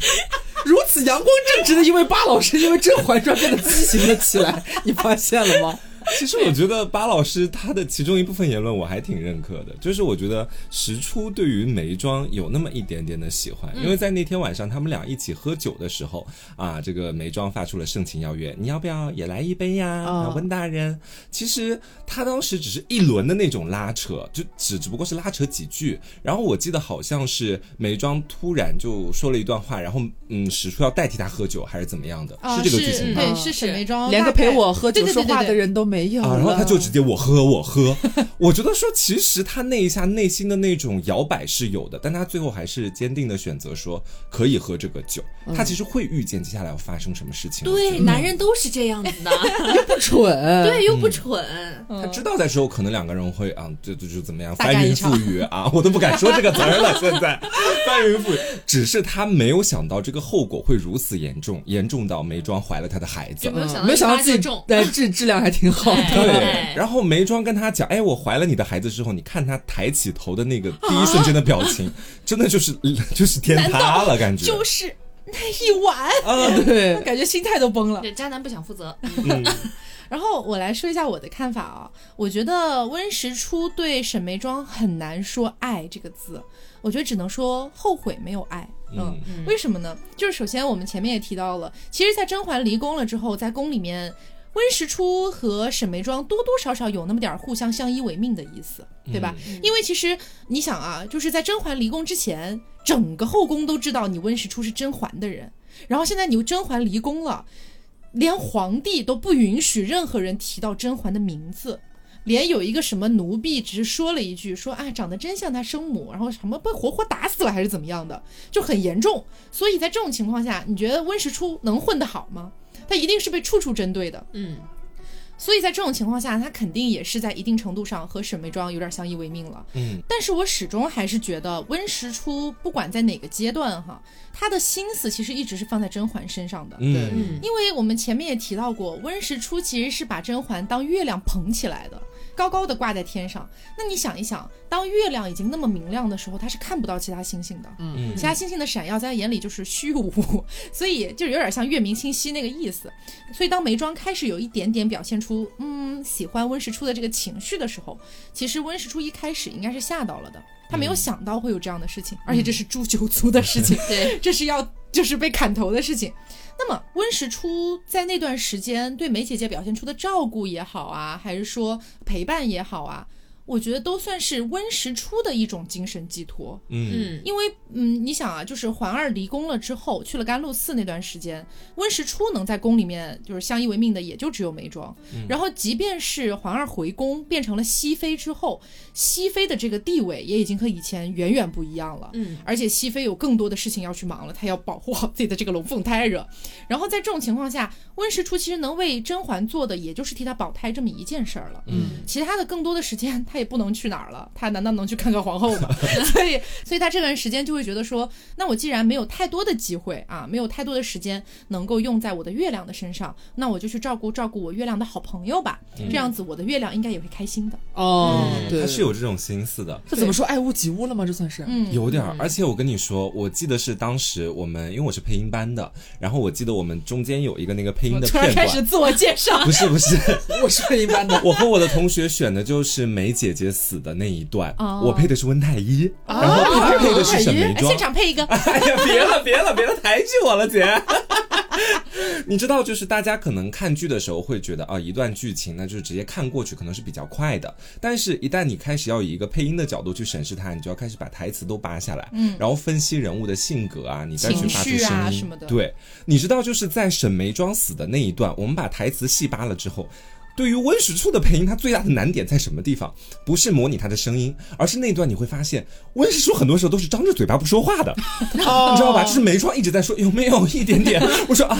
如此阳光正直的一位巴老师，因为《甄嬛传》变得畸形了起来，你发现了吗？其实我觉得巴老师他的其中一部分言论我还挺认可的，就是我觉得石初对于眉庄有那么一点点的喜欢，因为在那天晚上他们俩一起喝酒的时候啊，这个眉庄发出了盛情邀约，你要不要也来一杯呀？啊，温大人。其实他当时只是一轮的那种拉扯，就只只不过是拉扯几句，然后我记得好像是眉庄突然就说了一段话，然后嗯，石初要代替他喝酒还是怎么样的，啊是这个剧情吗？对，是沈眉庄，连个陪我喝酒说话的人都没没有啊，然后他就直接我喝我喝，我觉得说其实他那一下内心的那种摇摆是有的，但他最后还是坚定的选择说可以喝这个酒。他其实会预见接下来要发生什么事情，对，男人都是这样子的，又不蠢，对，又不蠢。他知道在之后可能两个人会啊，就就就怎么样翻云覆雨啊，我都不敢说这个词儿了。现在翻云覆雨，只是他没有想到这个后果会如此严重，严重到梅庄怀了他的孩子就。没有想到没有想到自己一发就中对质质量还挺好的。对哎，然后梅庄跟他讲，哎，我怀了你的孩子之后，你看他抬起头的那个第一瞬间的表情，真的就是就是天塌了，感觉就是那一晚，啊，对，感觉心态都崩了。对，渣男不想负责。嗯 然后我来说一下我的看法啊，我觉得温实初对沈眉庄很难说爱这个字，我觉得只能说后悔没有爱。嗯，嗯为什么呢？就是首先我们前面也提到了，其实，在甄嬛离宫了之后，在宫里面。温实初和沈眉庄多多少少有那么点互相相依为命的意思，对吧？因为其实你想啊，就是在甄嬛离宫之前，整个后宫都知道你温实初是甄嬛的人，然后现在你又甄嬛离宫了，连皇帝都不允许任何人提到甄嬛的名字，连有一个什么奴婢只是说了一句说啊长得真像她生母，然后什么被活活打死了还是怎么样的，就很严重。所以在这种情况下，你觉得温实初能混得好吗？他一定是被处处针对的。嗯，所以在这种情况下，他肯定也是在一定程度上和沈眉庄有点相依为命了。嗯，但是我始终还是觉得温实初不管在哪个阶段哈，他的心思其实一直是放在甄嬛身上的。嗯嗯因为我们前面也提到过，温实初其实是把甄嬛当月亮捧起来的，高高的挂在天上。那你想一想，当月亮已经那么明亮的时候，他是看不到其他星星的。嗯其他星星的闪耀在他眼里就是虚无，所以就有点像月明星稀那个意思。所以当眉庄开始有一点点表现出嗯喜欢温实初的这个情绪的时候，其实温实初一开始应该是吓到了的，他没有想到会有这样的事情，而且这是诛九族的事情，对，这是要就是被砍头的事情。那么温实初在那段时间对梅姐姐表现出的照顾也好啊，还是说陪伴也好啊，我觉得都算是温实初的一种精神寄托。嗯嗯因为，嗯，你想啊，就是环儿离宫了之后，去了甘露寺那段时间，温实初能在宫里面就是相依为命的，也就只有眉庄。然后，即便是环儿回宫变成了熹妃之后，熹妃的这个地位也已经和以前远远不一样了。嗯，而且熹妃有更多的事情要去忙了，她要保护好自己的这个龙凤胎惹。然后在这种情况下，温实初其实能为甄嬛做的，也就是替她保胎这么一件事儿了。嗯其他的更多的时间他也不能去哪儿了，他难道能去看看皇后吗？所以，所以他这段时间就会觉得说，那我既然没有太多的机会啊，没有太多的时间能够用在我的月亮的身上，那我就去照顾照顾我月亮的好朋友吧。这样子，我的月亮应该也会开心的。哦，嗯对，他是有这种心思的。这怎么说爱屋及乌了吗？这算是，嗯，有点儿，而且我跟你说，我记得是当时我们，因为我是配音班的，然后我记得我们中间有一个那个配音的突然片段，开始自我介绍不，是不是，我是配音班的，我和我的同学选的就是梅姐姐姐死的那一段，哦我配的是温太医，然后他配的是沈眉庄哎现。场配一个，哎呀，别了别了别了，抬举我了姐。你知道，就是大家可能看剧的时候会觉得啊，一段剧情那，就是直接看过去可能是比较快的。但是，一旦你开始要以一个配音的角度去审视它，你就要开始把台词都扒下来，嗯然后分析人物的性格啊，你再去发出声音什么的对，你知道，就是在沈眉庄死的那一段，我们把台词细扒了之后。对于温实初的配音，它最大的难点在什么地方？不是模拟他的声音，而是那段你会发现，温实初很多时候都是张着嘴巴不说话的，你知道吧？就是梅窗一直在说有没有一点点，我说啊，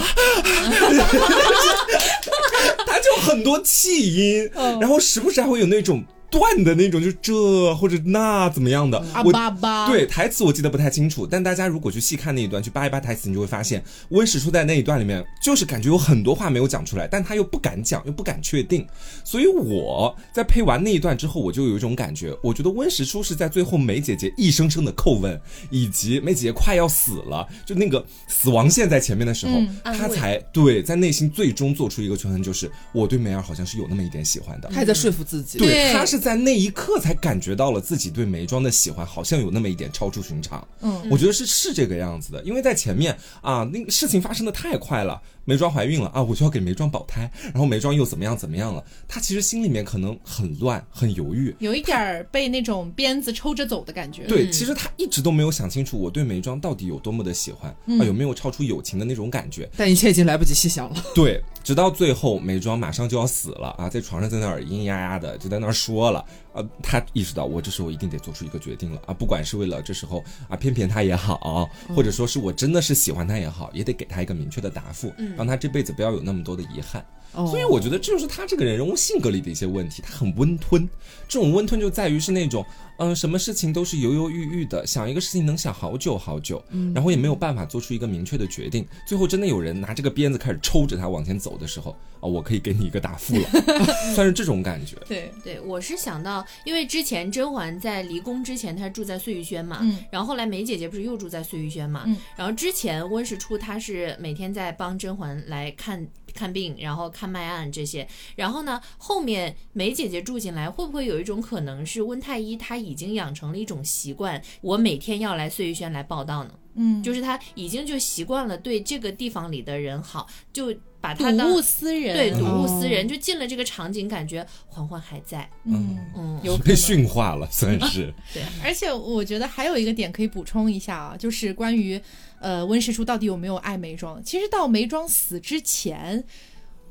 他就很多气音，然后时不时还会有那种断的那种，就这或者那怎么样的，啊我巴巴，对台词我记得不太清楚，但大家如果去细看那一段，去扒一扒台词，你就会发现温实初在那一段里面，就是感觉有很多话没有讲出来，但他又不敢讲，又不敢确定。所以我在配完那一段之后，我就有一种感觉，我觉得温实初是在最后梅姐姐一声声的叩问，以及梅姐姐快要死了，就那个死亡线在前面的时候，嗯她安慰才对在内心最终做出一个权衡，就是我对梅儿好像是有那么一点喜欢的。他也在说服自己，对对他是在那一刻才感觉到了自己对眉庄的喜欢，好像有那么一点超出寻常。嗯，我觉得是是这个样子的，因为在前面啊，那个事情发生的太快了。眉庄怀孕了啊，我就要给眉庄保胎，然后眉庄又怎么样怎么样了？她其实心里面可能很乱，很犹豫，有一点被那种鞭子抽着走的感觉。对，其实她一直都没有想清楚，我对眉庄到底有多么的喜欢啊，有没有超出友情的那种感觉？但一切已经来不及细想了。对，直到最后眉庄马上就要死了啊，在床上在那儿咿咿呀呀的就在那儿说了，呃，他意识到我这时候一定得做出一个决定了啊，不管是为了这时候啊骗骗他也好，或者说是我真的是喜欢他也好，也得给他一个明确的答复，让他这辈子不要有。那么多的遗憾，所以我觉得这就是他这个人人物性格里的一些问题。他很温吞，这种温吞就在于是那种，嗯，什么事情都是犹犹豫豫的，想一个事情能想好久好久，然后也没有办法做出一个明确的决定。最后真的有人拿这个鞭子开始抽着他往前走的时候，啊，我可以给你一个答复了 算是这种感觉。对对，我是想到，因为之前甄嬛在离宫之前，她住在碎玉轩嘛，嗯，然后后来梅姐姐不是又住在碎玉轩嘛，嗯，然后之前温实初他是每天在帮甄嬛来看。看病，然后看脉案这些，然后呢，后面梅姐姐住进来，会不会有一种可能是温太医他已经养成了一种习惯，我每天要来碎玉轩来报道呢？嗯，就是他已经就习惯了对这个地方里的人好，就把睹他物思人，对睹物思人，哦就进了这个场景，感觉嬛嬛还在，嗯，嗯，有被驯化了，算是。对，而且我觉得还有一个点可以补充一下啊，就是关于呃温实初到底有没有爱梅庄。其实到梅庄死之前，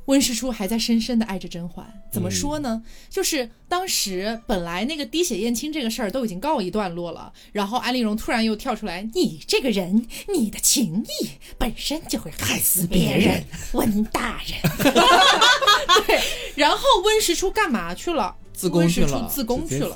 温实初还在深深的爱着甄嬛。怎么说呢？就是当时本来那个滴血验亲这个事儿都已经告一段落了，然后安陵容突然又跳出来：“你这个人，你的情谊本身就会害死别人，温大人。”对，然后温实初干嘛去了？自宫去了自宫去了。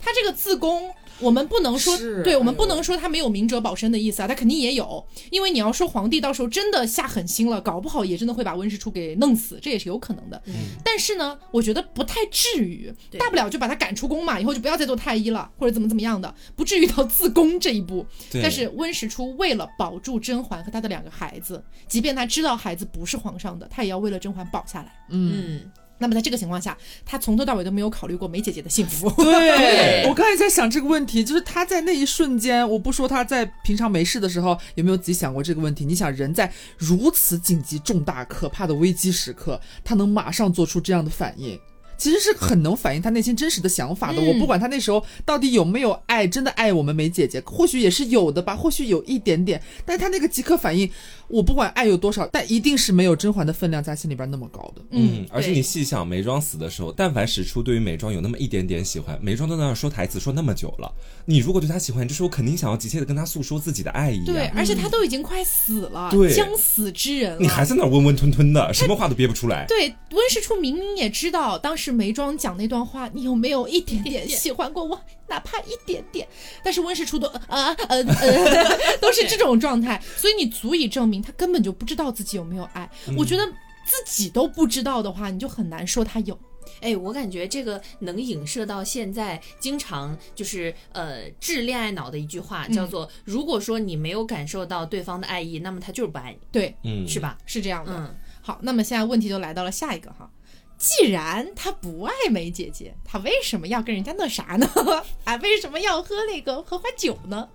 他这个自宫，我们不能说，对我们不能说他没有明哲保身的意思啊，他肯定也有，因为你要说皇帝到时候真的下狠心了，搞不好也真的会把温实初给弄死，这也是有可能的。但是呢，我觉得不太至于，大不了就把他赶出宫嘛，以后就不要再做太医了，或者怎么怎么样的，不至于到自宫这一步。但是温实初为了保住甄嬛和他的两个孩子，即便他知道孩子不是皇上的，他也要为了甄嬛保下来。嗯，嗯，那么在这个情况下，他从头到尾都没有考虑过梅姐姐的幸福。对，我刚才在想这个问题，就是他在那一瞬间，我不说他在平常没事的时候有没有自己想过这个问题。你想，人在如此紧急、重大、可怕的危机时刻，他能马上做出这样的反应。其实是很能反映他内心真实的想法的。嗯我不管他那时候到底有没有爱，真的爱我们梅姐姐，或许也是有的吧，或许有一点点，但是他那个即刻反应，我不管爱有多少，但一定是没有甄嬛的分量在心里边那么高的。嗯，而且你细想，眉庄死的时候，但凡史初对于眉庄有那么一点点喜欢，眉庄都在那儿说台词说那么久了，你如果对他喜欢，这时候肯定想要急切的跟他诉说自己的爱意、啊。对，而且他都已经快死了，对将死之人了。你还在那儿温温吞吞的，什么话都憋不出来。对温实初明明也知道当时眉庄讲那段话，你有没有一点点喜欢过我，哪怕一点点？但是温实初都啊呃呃 都是这种状态，所以你足以证明他根本就不知道自己有没有爱。我觉得自己都不知道的话，你就很难说他有。哎，我感觉这个能影射到现在，经常就是呃治恋爱脑的一句话，叫做“如果说你没有感受到对方的爱意，那么他就是不爱你，对，嗯，是？吧是这样？”的。嗯，好，那么现在问题就来到了下一个哈。既然他不爱梅姐姐，他为什么要跟人家那啥呢？啊，为什么要喝那个荷花酒呢？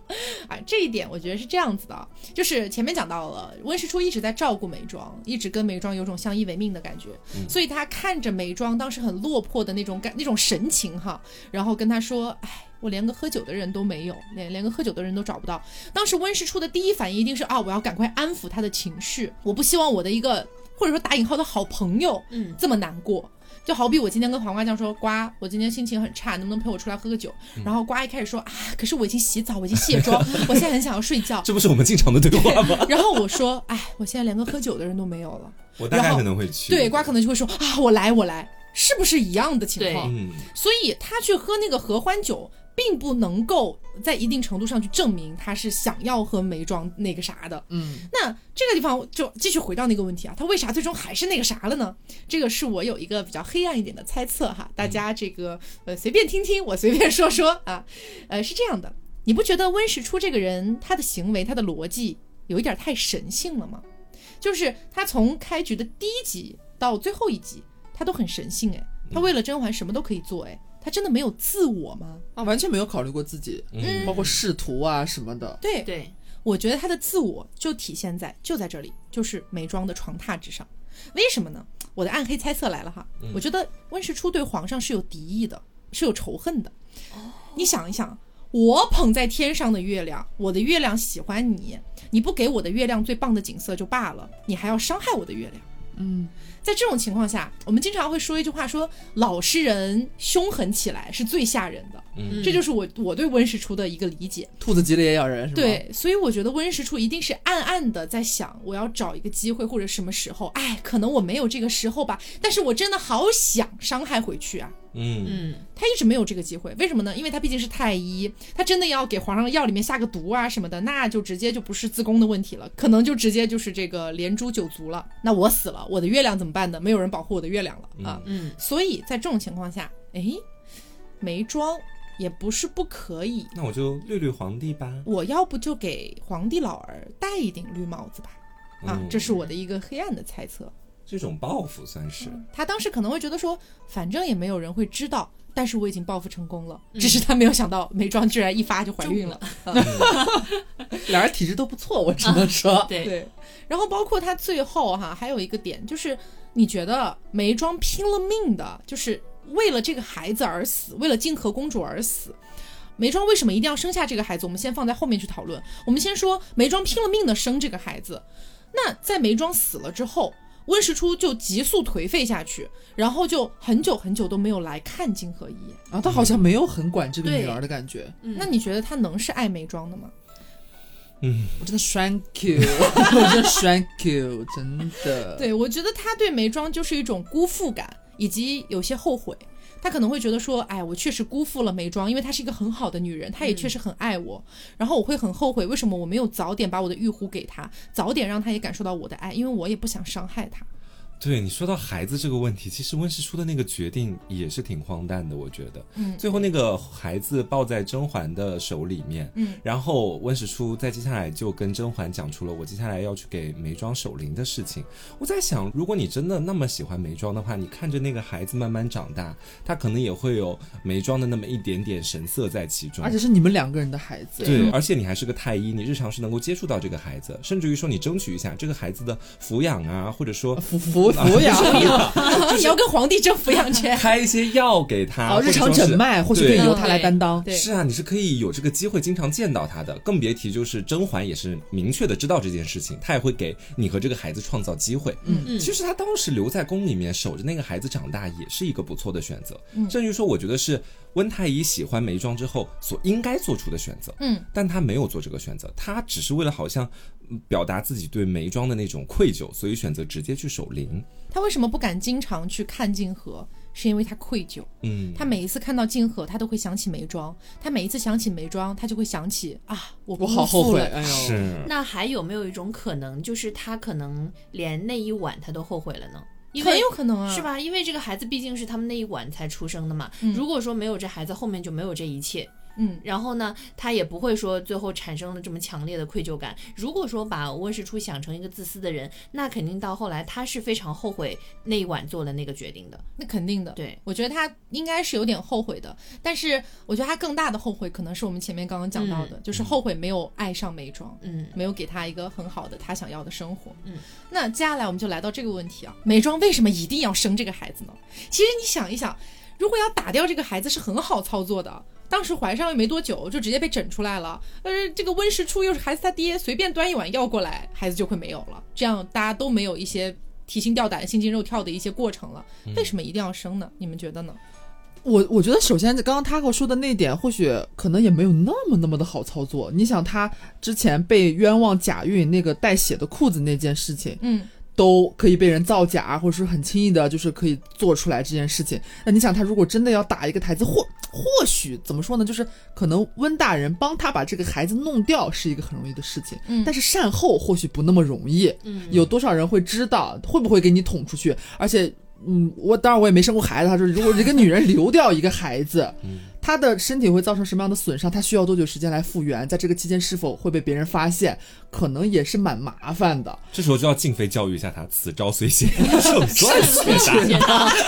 啊，这一点我觉得是这样子的啊，就是前面讲到了，温实初一直在照顾梅庄，一直跟梅庄有种相依为命的感觉，所以他看着梅庄当时很落魄的那种感那种神情哈，然后跟他说，哎。我连个喝酒的人都没有，连连个喝酒的人都找不到。当时温实初的第一反应一定是啊，我要赶快安抚他的情绪，我不希望我的一个或者说打引号的好朋友，嗯，这么难过。就好比我今天跟黄瓜酱说，瓜，我今天心情很差，能不能陪我出来喝个酒？然后瓜一开始说啊，可是我已经洗澡，我已经卸妆，我现在很想要睡觉。这不是我们经常的对话吗？然后我说，哎，我现在连个喝酒的人都没有了。我大概可能会去。对，瓜可能就会说啊，我来，我来，是不是一样的情况？嗯，所以他去喝那个合欢酒，并不能够在一定程度上去证明他是想要和梅庄那个啥的。嗯，那这个地方就继续回到那个问题啊，他为啥最终还是那个啥了呢？这个是我有一个比较黑暗一点的猜测哈，大家这个呃随便听听，我随便说说啊，呃是这样的，你不觉得温实初这个人他的行为他的逻辑有一点太神性了吗？就是他从开局的第一集到最后一集，他都很神性哎，他为了甄嬛什么都可以做哎。他真的没有自我吗？啊，完全没有考虑过自己，嗯包括仕途啊什么的。对，对，我觉得他的自我就体现在就在这里，就是眉庄的床榻之上。为什么呢？我的暗黑猜测来了哈，我觉得温实初对皇上是有敌意的，是有仇恨的。你想一想，我捧在天上的月亮，我的月亮喜欢你，你不给我的月亮最棒的景色就罢了，你还要伤害我的月亮。嗯，在这种情况下，我们经常会说一句话说，老实人凶狠起来是最吓人的。嗯这就是我我对温实初的一个理解。兔子急了也咬人，是吧？，对，所以我觉得温实初一定是暗暗的在想，我要找一个机会或者什么时候，哎，可能我没有这个时候吧，但是我真的好想伤害回去啊。嗯嗯，他一直没有这个机会，为什么呢？因为他毕竟是太医，他真的要给皇上的药里面下个毒啊什么的，那就直接就不是自宫的问题了，可能就直接就是这个连诛九族了。那我死了，我的月亮怎么办呢？没有人保护我的月亮了啊。嗯，所以在这种情况下，哎，眉庄也不是不可以，那我就绿绿皇帝吧。我要不就给皇帝老儿戴一顶绿帽子吧。啊嗯，这是我的一个黑暗的猜测。这种报复算是。他当时可能会觉得说，反正也没有人会知道，但是我已经报复成功了。只是他没有想到梅庄居然一发就怀孕了。俩 人体质都不错，我只能说。对，对，然后包括他最后哈，还有一个点就是，你觉得梅庄拼了命的，就是为了这个孩子而死，为了静和公主而死。梅庄为什么一定要生下这个孩子？我们先放在后面去讨论。我们先说梅庄拼了命的生这个孩子。那在梅庄死了之后，温实初就急速颓废下去，然后就很久很久都没有来看金河一眼。然后他好像没有很管这个女儿的感觉。嗯那你觉得他能是爱眉庄的吗？嗯，我真的 thank you，我真的 thank you，真的。对，我觉得他对眉庄就是一种辜负感，以及有些后悔。他可能会觉得说，哎，我确实辜负了梅庄，因为她是一个很好的女人，她也确实很爱我。然后我会很后悔，为什么我没有早点把我的玉壶给她，早点让她也感受到我的爱，因为我也不想伤害她。对你说到孩子这个问题，其实温实初的那个决定也是挺荒诞的，我觉得。嗯最后那个孩子抱在甄嬛的手里面，嗯，然后温实初在接下来就跟甄嬛讲出了我接下来要去给眉庄守灵的事情。我在想，如果你真的那么喜欢眉庄的话，你看着那个孩子慢慢长大，他可能也会有眉庄的那么一点点神色在其中，而且是你们两个人的孩子。对，而且你还是个太医，你日常是能够接触到这个孩子，甚至于说你争取一下这个孩子的抚养啊，或者说抚抚 抚养，你要跟皇帝争抚养权。开一些药给他，哦，日常诊脉或许可以由他来担当。对是啊，你是可以有这个机会经常见到他的，更别提就是甄嬛也是明确的知道这件事情，他也会给你和这个孩子创造机会。嗯嗯其实他当时留在宫里面守着那个孩子长大，也是一个不错的选择。嗯甚至于说，我觉得是温太医喜欢眉庄之后所应该做出的选择。嗯，但他没有做这个选择，他只是为了好像嗯表达自己对眉庄的那种愧疚，所以选择直接去守灵。他为什么不敢经常去看静和？是因为他愧疚。嗯，他每一次看到静和，他都会想起眉庄。他每一次想起眉庄，他就会想起啊，我我好后悔，哎呦，是那还有没有一种可能，就是他可能连那一晚他都后悔了呢？因为很有可能啊，是？吧？因为这个孩子毕竟是他们那一晚才出生的嘛。嗯如果说没有这孩子，后面就没有这一切。嗯，然后呢，他也不会说最后产生了这么强烈的愧疚感。如果说把温世初想成一个自私的人，那肯定到后来他是非常后悔那一晚做的那个决定的。那肯定的。对，我觉得他应该是有点后悔的，但是我觉得他更大的后悔可能是我们前面刚刚讲到的，就是后悔没有爱上美妆。嗯，没有给他一个很好的他想要的生活。嗯，那接下来我们就来到这个问题啊，美妆为什么一定要生这个孩子呢？其实你想一想，如果要打掉这个孩子是很好操作的。当时怀上又没多久，就直接被整出来了。但是，这个温实初又是孩子他爹，随便端一碗药过来，孩子就会没有了。这样大家都没有一些提心吊胆、心惊肉跳的一些过程了。为什么一定要生呢？你们觉得呢？我我觉得首先刚刚 Taco 说的那点，或许可能也没有那么那么的好操作。你想他之前被冤枉假孕那个带血的裤子那件事情，嗯，都可以被人造假，或者是很轻易的，就是可以做出来这件事情。那你想，他如果真的要打一个台子，或或许怎么说呢？就是可能温大人帮他把这个孩子弄掉是一个很容易的事情，嗯但是善后或许不那么容易。嗯有多少人会知道？会不会给你捅出去？而且，嗯，我当然我也没生过孩子，他说如果一个女人流掉一个孩子，她的身体会造成什么样的损伤？他需要多久时间来复原？在这个期间是否会被别人发现？可能也是蛮麻烦的。这时候就要静妃教育一下他，此招虽险，胜算却大。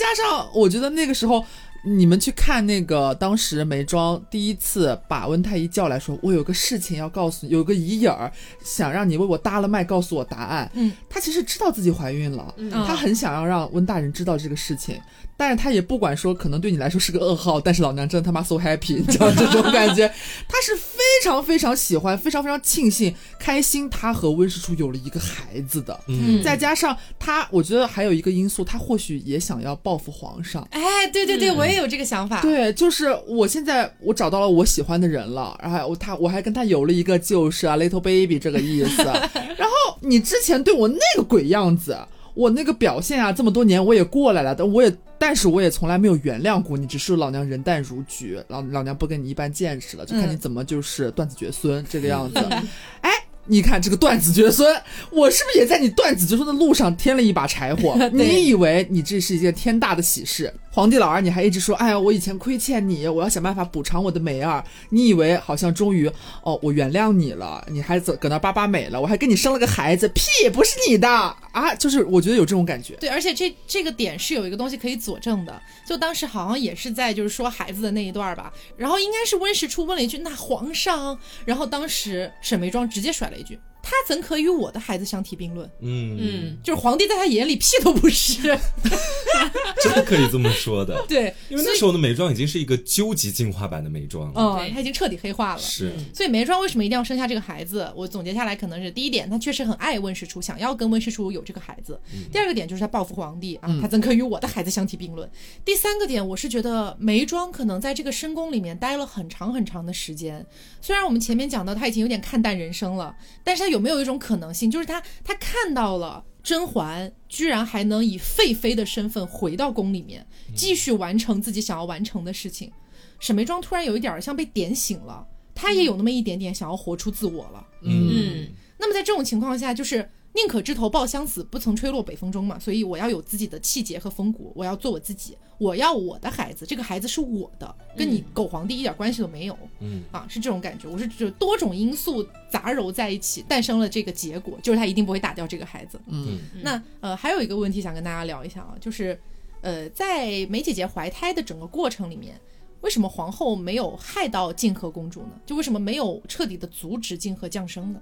加上我觉得那个时候。你们去看那个当时眉庄第一次把温太医叫来说，我有个事情要告诉你，有个疑影儿，想让你为我搭了脉，告诉我答案。嗯，她其实知道自己怀孕了，嗯。她很想要让温大人知道这个事情，但是他也不管说，可能对你来说是个噩耗，但是老娘真他妈 so happy，你知道 这种感觉，他是非常非常喜欢，非常非常庆幸、开心，他和温实初有了一个孩子的。嗯，再加上他，我觉得还有一个因素，他或许也想要报复皇上。哎，对对对，嗯我也有这个想法。对，就是我现在我找到了我喜欢的人了，然后我他我还跟他有了一个就是啊 little baby 这个意思。然后你之前对我那个鬼样子，我那个表现啊，这么多年我也过来了，但我也但是我也从来没有原谅过你，只是老娘人淡如菊，老老娘不跟你一般见识了，就看你嗯怎么就是断子绝孙这个样子。哎。你看这个断子绝孙，我是不是也在你断子绝孙的路上添了一把柴火？你以为你这是一件天大的喜事？皇帝老儿，你还一直说，哎呀，我以前亏欠你，我要想办法补偿我的梅儿。你以为好像终于，哦，我原谅你了，你还搁搁那叭叭美了，我还跟你生了个孩子，屁也，不是你的啊！就是我觉得有这种感觉。对，而且这这个点是有一个东西可以佐证的，就当时好像也是在就是说孩子的那一段吧，然后应该是温实初问了一句：“那皇上？”然后当时沈眉庄直接甩了一句：“他怎可与我的孩子相提并论？”嗯嗯，就是皇帝在他眼里屁都不是。真的可以这么说的。对，因为那时候的美妆已经是一个究极进化版的美妆了。嗯，对他已经彻底黑化了。是，所以眉庄为什么一定要生下这个孩子？我总结下来可能是第一点，他确实很爱温世初，想要跟温世初有这个孩子；第二个点就是他报复皇帝啊，他怎可与我的孩子相提并论？第三个点，我是觉得眉庄可能在这个深宫里面待了很长很长的时间。虽然我们前面讲到他已经有点看淡人生了，但是他有没有一种可能性，就是他他看到了。甄嬛居然还能以废妃的身份回到宫里面，继续完成自己想要完成的事情。沈眉庄突然有一点儿像被点醒了，她也有那么一点点想要活出自我了。嗯那么在这种情况下，就是宁可枝头抱香死，不曾吹落北风中嘛。所以我要有自己的气节和风骨，我要做我自己，我要我的孩子，这个孩子是我的，跟你狗皇帝一点关系都没有。嗯啊，是这种感觉。我是指多种因素杂糅在一起，诞生了这个结果，就是他一定不会打掉这个孩子。嗯那呃，还有一个问题想跟大家聊一下啊，就是呃，在梅姐姐怀胎的整个过程里面，为什么皇后没有害到静和公主呢？就为什么没有彻底的阻止静和降生呢？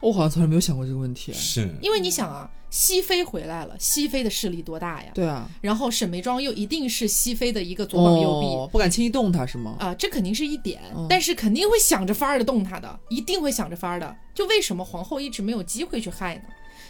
我好像从来没有想过这个问题。是，因为你想啊，熹妃回来了，熹妃的势力多大呀？对啊，然后沈眉庄又一定是熹妃的一个左膀右臂。哦，不敢轻易动他是吗？啊、这肯定是一点，嗯但是肯定会想着法儿的动他的，一定会想着法儿的。就为什么皇后一直没有机会去害呢？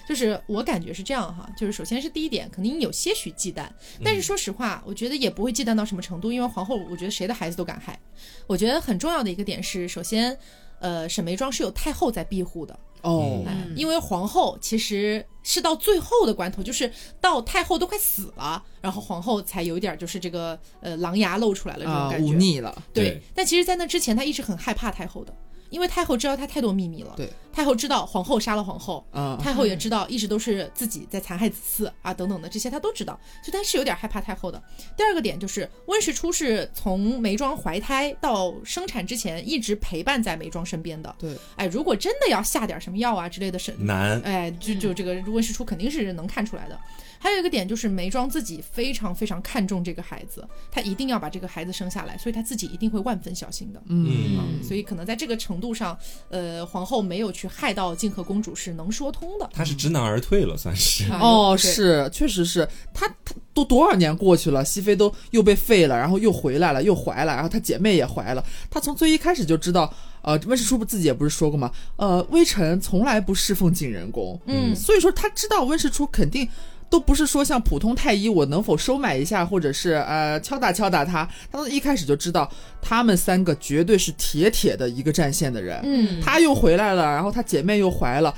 就是我感觉是这样哈，就是首先是第一点，肯定有些许忌惮，但是说实话，我觉得也不会忌惮到什么程度，因为皇后，我觉得谁的孩子都敢害。我觉得很重要的一个点是，首先，呃，沈眉庄是有太后在庇护的，哦，因为皇后其实是到最后的关头，就是到太后都快死了，然后皇后才有一点就是这个呃狼牙露出来了这种啊，感觉。忤逆了。对对，但其实，在那之前，她一直很害怕太后的，因为太后知道他太多秘密了。对，太后知道皇后杀了皇后，啊，太后也知道一直都是自己在残害子嗣啊，等等的这些，她都知道，所以她是有点害怕太后的。第二个点就是温实初是从眉庄怀胎到生产之前一直陪伴在眉庄身边的。对，哎，如果真的要下点什么药啊之类的，是难，哎，就就这个温实初肯定是能看出来的。还有一个点就是眉庄自己非常非常看重这个孩子，她一定要把这个孩子生下来，所以她自己一定会万分小心的。嗯嗯所以可能在这个程度上，呃，皇后没有去害到静和公主是能说通的。她是知难而退了，算是。啊哦，是，确实是她，她都多少年过去了，熹妃都又被废了，然后又回来了，又怀了，然后她姐妹也怀了，她从最一开始就知道，呃，温实初不自己也不是说过吗？呃，微臣从来不侍奉景仁宫，嗯所以说她知道温实初肯定。都不是说像普通太医，我能否收买一下，或者是呃敲打敲打他，他一开始就知道他们三个绝对是铁铁的一个战线的人。嗯，他又回来了，然后他姐妹又怀了。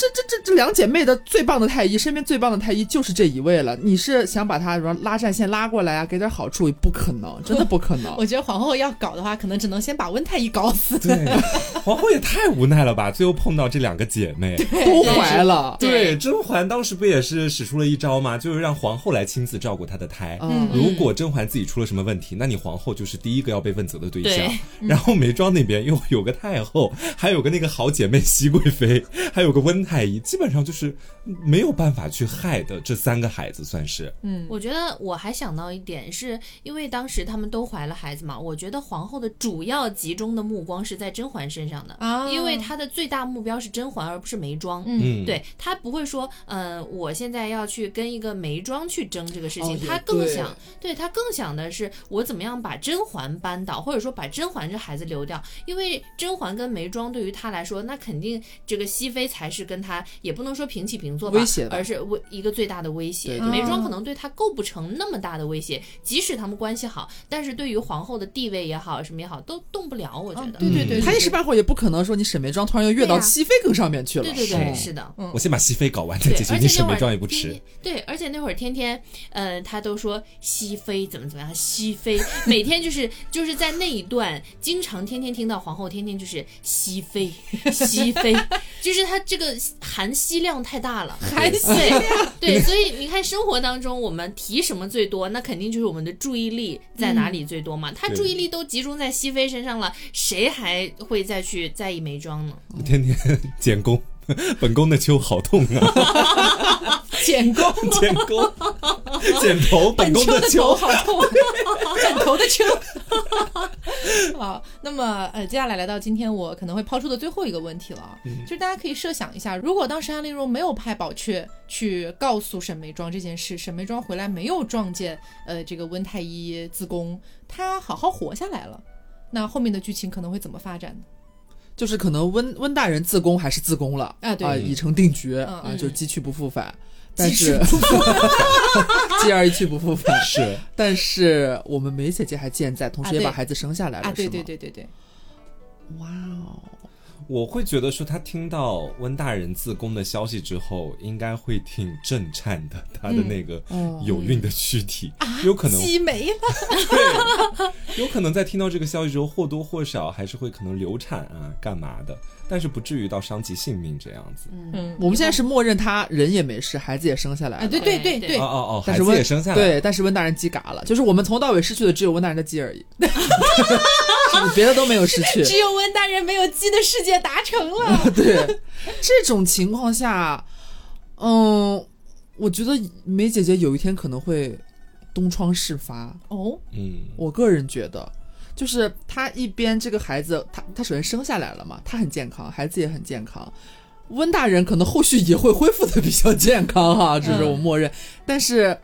这这这这两姐妹的最棒的太医，身边最棒的太医就是这一位了。你是想把她什么拉战线拉过来啊，给点好处？不可能，真的不可能。我觉得皇后要搞的话，可能只能先把温太医搞死。对，皇后也太无奈了吧！最后碰到这两个姐妹，都怀了，对，甄嬛当时不也是使出了一招吗？就是让皇后来亲自照顾她的胎。嗯如果甄嬛自己出了什么问题，那你皇后就是第一个要被问责的对象。对然后眉庄那边又有个太后，还有个那个好姐妹熹贵妃，还有个温太医，基本上就是没有办法去害的这三个孩子，算是。嗯，我觉得我还想到一点，是因为当时他们都怀了孩子嘛，我觉得皇后的主要集中的目光是在甄嬛身上的啊因为她的最大目标是甄嬛，而不是眉庄。嗯嗯，对她不会说，呃，我现在要去跟一个眉庄去争这个事情，她更想，对她更想的是我怎么样把甄嬛扳倒，或者说把甄嬛这孩子留掉，因为甄嬛跟眉庄对于她来说，那肯定这个熹妃才是跟她也不能说平起平坐吧，威胁吧而是威一个最大的威胁。对对眉庄哦可能对他构不成那么大的威胁，即使他们关系好，但是对于皇后的地位也好，什么也好，都动不了。我觉得，对对对，他一时半会儿也不可能说你沈眉庄突然又跃到熹妃更上面去了。对对对，是是的。我先把熹妃搞完再对，解决，而且那会儿你沈眉庄也不迟天天。对，而且那会儿天天，呃，他都说熹妃怎么怎么样，熹妃每天就是就是在那一段，经常天天听到皇后天天就是熹妃，熹妃，就是他这个含锡量太大了，含锡对 对，所以你看生活当中我们提什么最多，那肯定就是我们的注意力在哪里最多嘛。他对注意力都集中在熹妃身上了，谁还会再去在意眉妆呢？天天 减工，本宫的秋好痛啊！剪工，剪工，剪头，本宫的球。好痛，枕头的球。好，那么呃，接下来来到今天我可能会抛出的最后一个问题了，就是大家可以设想一下，如果当时安陵容没有派宝雀去告诉沈眉庄这件事，沈眉庄回来没有撞见呃这个温太医自宫，她好好活下来了，那后面的剧情可能会怎么发展呢？就是可能温温大人自宫还是自宫了啊对已成定局嗯啊，嗯就是鸡去不复返。但鸡是 继而一去不复返。是，但是我们梅姐姐还健在，同时也把孩子生下来了，啊，对是吗对对对对，哇哦，我会觉得说，他听到温大人自宫的消息之后，应该会挺震颤的，他的那个嗯。有孕的躯体，有可能鸡没了，对，有可能在听到这个消息之后，或多或少还是会可能流产啊，干嘛的，但是不至于到伤及性命这样子。嗯，我们现在是默认他人也没事，孩子也生下来啊，了。对对对对对哦，哦哦，孩子但是温也生下来了，对，但是温大人鸡嘎了，就是我们从头到尾失去的只有温大人的鸡而已，就 是 别的都没有失去。只有温大人没有鸡的世界达成了。对，这种情况下，嗯，我觉得梅姐姐有一天可能会东窗事发。哦，嗯，我个人觉得，就是他一边这个孩子，他他首先生下来了嘛，他很健康，孩子也很健康。温大人可能后续也会恢复的比较健康哈，这是我默认。但是，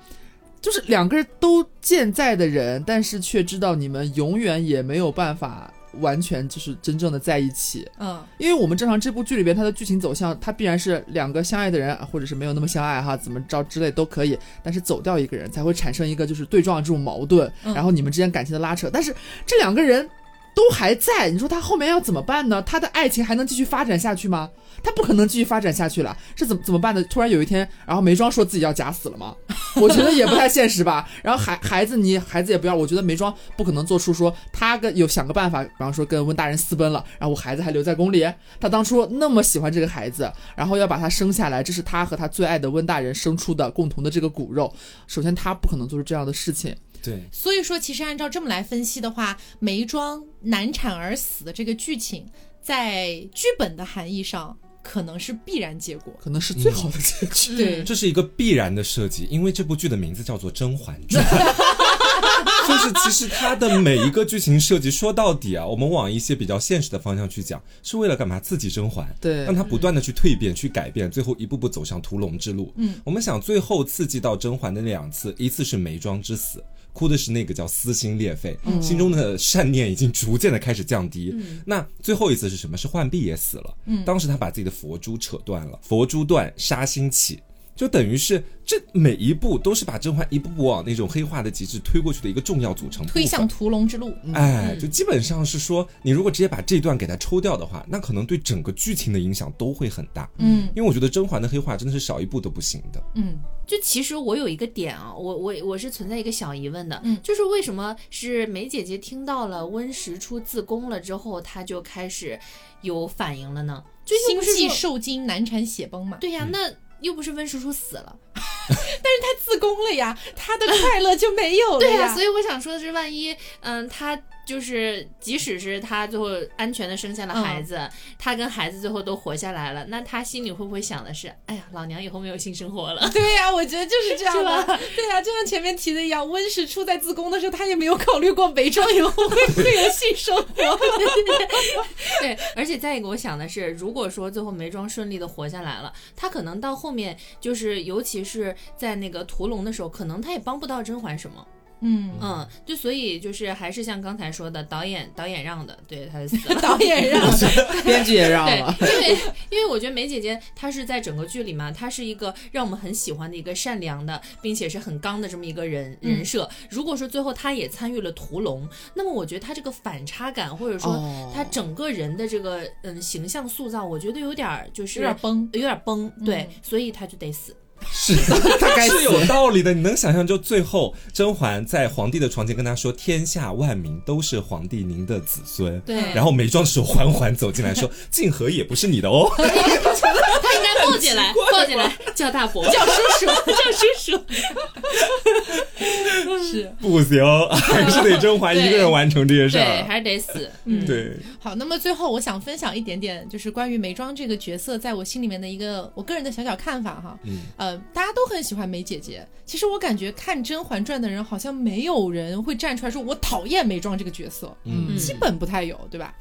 就是两个人都健在的人，但是却知道你们永远也没有办法完全就是真正的在一起。嗯因为我们正常这部剧里边，它的剧情走向，它必然是两个相爱的人，啊或者是没有那么相爱哈，怎么着之类都可以，但是走掉一个人才会产生一个就是对撞这种矛盾，嗯然后你们之间感情的拉扯。但是这两个人都还在，你说他后面要怎么办呢？他的爱情还能继续发展下去吗？他不可能继续发展下去了，是怎么怎么办呢？突然有一天，然后梅庄说自己要假死了吗？我觉得也不太现实吧。然后孩孩子你孩子也不要，我觉得梅庄不可能做出说他跟有想个办法，比方说跟温大人私奔了，然后我孩子还留在宫里。他当初那么喜欢这个孩子，然后要把他生下来，这是他和他最爱的温大人生出的共同的这个骨肉。首先他不可能做出这样的事情。对，所以说，其实按照这么来分析的话，眉庄难产而死的这个剧情，在剧本的含义上可能是必然结果。可能是最好的结局。对这是一个必然的设计，因为这部剧的名字叫做《甄嬛传》。就是其实它的每一个剧情设计，说到底啊，我们往一些比较现实的方向去讲，是为了干嘛？刺激甄嬛，对让她不断的去蜕变、去改变，最后一步步走向屠龙之路。嗯，我们想最后刺激到甄嬛的那两次，一次是眉庄之死。哭的是那个叫撕心裂肺，心中的善念已经逐渐的开始降低。那最后一次是什么？是浣碧也死了。嗯，当时他把自己的佛珠扯断了，佛珠断，杀心起。就等于是这每一步都是把甄嬛一步步往那种黑化的极致推过去的一个重要组成部分。推向屠龙之路，哎，就基本上是说，你如果直接把这段给它抽掉的话，那可能对整个剧情的影响都会很大。嗯因为我觉得甄嬛的黑化真的是少一步都不行的。嗯就其实我有一个点啊，我我我是存在一个小疑问的，嗯就是为什么是梅姐姐听到了温实初自宫了之后，她就开始有反应了呢？就心悸受惊难产血崩嘛。对呀、那又不是温叔叔死了，但是他自宫了呀，他的快乐就没有了对呀。啊，所以我想说的是，万一嗯他。就是，即使是他最后安全的生下了孩子，嗯他跟孩子最后都活下来了，那他心里会不会想的是，哎呀，老娘以后没有性生活了？对呀、我觉得就是这 样吧对呀、就像前面提的一样，温实初在自宫的时候，他也没有考虑过眉庄以后会不会 有性生活。对，而且再一个，我想的是，如果说最后梅庄顺利的活下来了，他可能到后面就是，尤其是在那个屠龙的时候，可能他也帮不到甄嬛什么。嗯，嗯，就所以就是还是像刚才说的，导演导演让的，对，他就死了。导演让的 编剧也让了。对，因为因为我觉得梅姐姐她是在整个剧里嘛，她是一个让我们很喜欢的一个善良的，并且是很刚的这么一个人人设。如果说最后她也参与了屠龙，那么我觉得她这个反差感，或者说哦她整个人的这个嗯形象塑造，我觉得有点儿就是有点崩。有点崩，对，所以她就得死。是 大概是有道理的。你能想象，就最后甄嬛在皇帝的床前跟他说：“天下万民都是皇帝您的子孙。”对然后眉庄手缓缓走进来说：“ 静和也不是你的哦。抱进来，抱进来叫大伯，叫叔叔，叫叔叔。是”不行，还是得甄嬛一个人完成这些事对，儿。还是得死。嗯，对，好，那么最后我想分享一点点，就是关于眉庄这个角色在我心里面的一个我个人的小小看法哈。嗯，呃，大家都很喜欢梅姐姐，其实我感觉看《甄嬛传》的人好像没有人会站出来说我讨厌眉庄这个角色，嗯。基本不太有，对吧？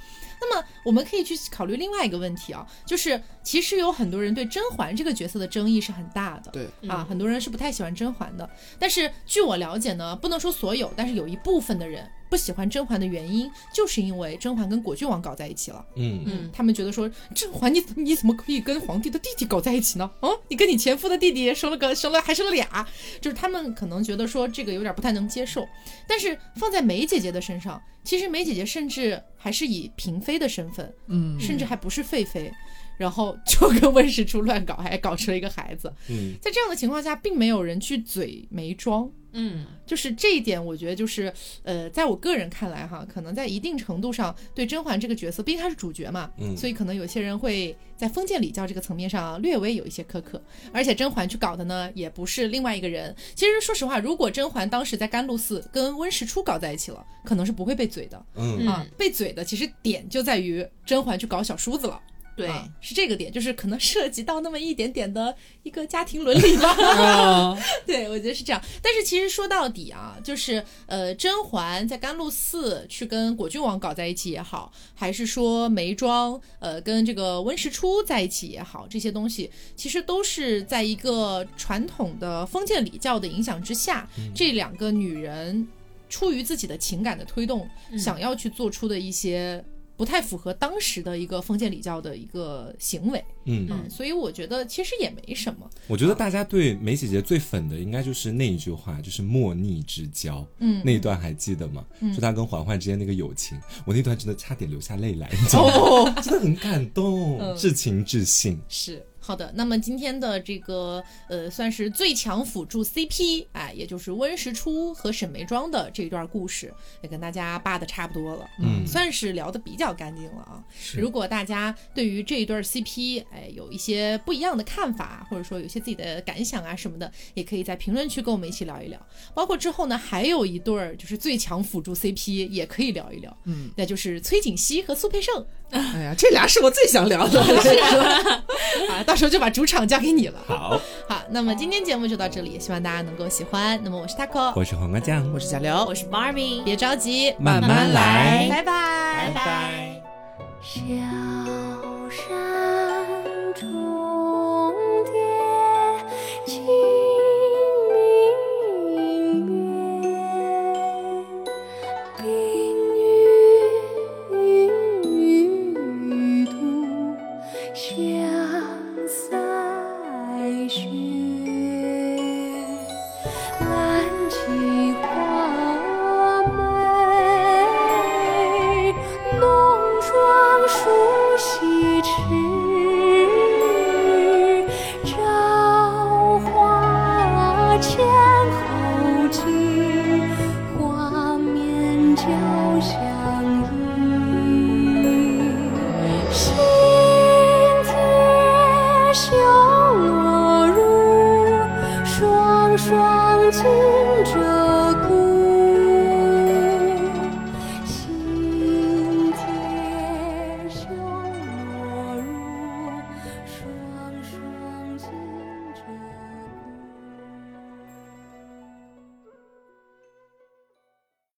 那么我们可以去考虑另外一个问题啊，就是其实有很多人对甄嬛这个角色的争议是很大的。对啊，很多人是不太喜欢甄嬛的。但是据我了解呢，不能说所有，但是有一部分的人不喜欢甄嬛的原因，就是因为甄嬛跟果郡王搞在一起了。嗯嗯他们觉得说甄嬛你你怎么可以跟皇帝的弟弟搞在一起呢？哦，你跟你前夫的弟弟生了个生了还生了俩，就是他们可能觉得说这个有点不太能接受。但是放在梅姐姐的身上，其实梅姐姐甚至还是以嫔妃的身份，嗯，甚至还不是废妃。然后就跟 温实初乱搞，还搞出了一个孩子。嗯，在这样的情况下，并没有人去嘴眉庄，嗯就是这一点，我觉得就是，呃，在我个人看来哈，可能在一定程度上对甄嬛这个角色，毕竟她是主角嘛，嗯所以可能有些人会在封建礼教这个层面上略微有一些苛刻。而且甄嬛去搞的呢，也不是另外一个人。其实说实话，如果甄嬛当时在甘露寺跟温实初搞在一起了，可能是不会被嘴的、嗯啊。被嘴的其实点就在于甄嬛去搞小叔子了。对，啊是这个点，就是可能涉及到那么一点点的一个家庭伦理吧。啊，对，我觉得是这样。但是其实说到底啊，就是呃，甄嬛在甘露寺去跟果郡王搞在一起也好，还是说眉庄呃跟这个温实初在一起也好，这些东西其实都是在一个传统的封建礼教的影响之下，这两个女人出于自己的情感的推动，想要去做出的一些。不太符合当时的一个封建礼教的一个行为，嗯，嗯，所以我觉得其实也没什么，我觉得大家对梅姐姐最粉的应该就是那一句话，就是莫逆之交。嗯那一段还记得吗？就她跟嬛嬛之间那个友情，我那段真的差点流下泪来，你知道吗？哦，真的很感动，嗯至情至性。是好的，那么今天的这个呃，算是最强辅助 CP，哎，也就是温实初和沈眉庄的这一段故事，也跟大家扒的差不多了，嗯。算是聊的比较干净了啊。是。如果大家对于这一对 CP，哎，有一些不一样的看法，或者说有些自己的感想啊什么的，也可以在评论区跟我们一起聊一聊。包括之后呢，还有一对儿就是最强辅助 CP，也可以聊一聊，嗯，那就是崔槿汐和苏培盛 哎呀，这俩是我最想聊的。啊，到时候就把主场交给你了。好，好，那么今天节目就到这里，希望大家能够喜欢。那么我是 taco，我是黄瓜酱，我是小刘，我是 Barbie，别着急，慢慢来拜拜，拜拜。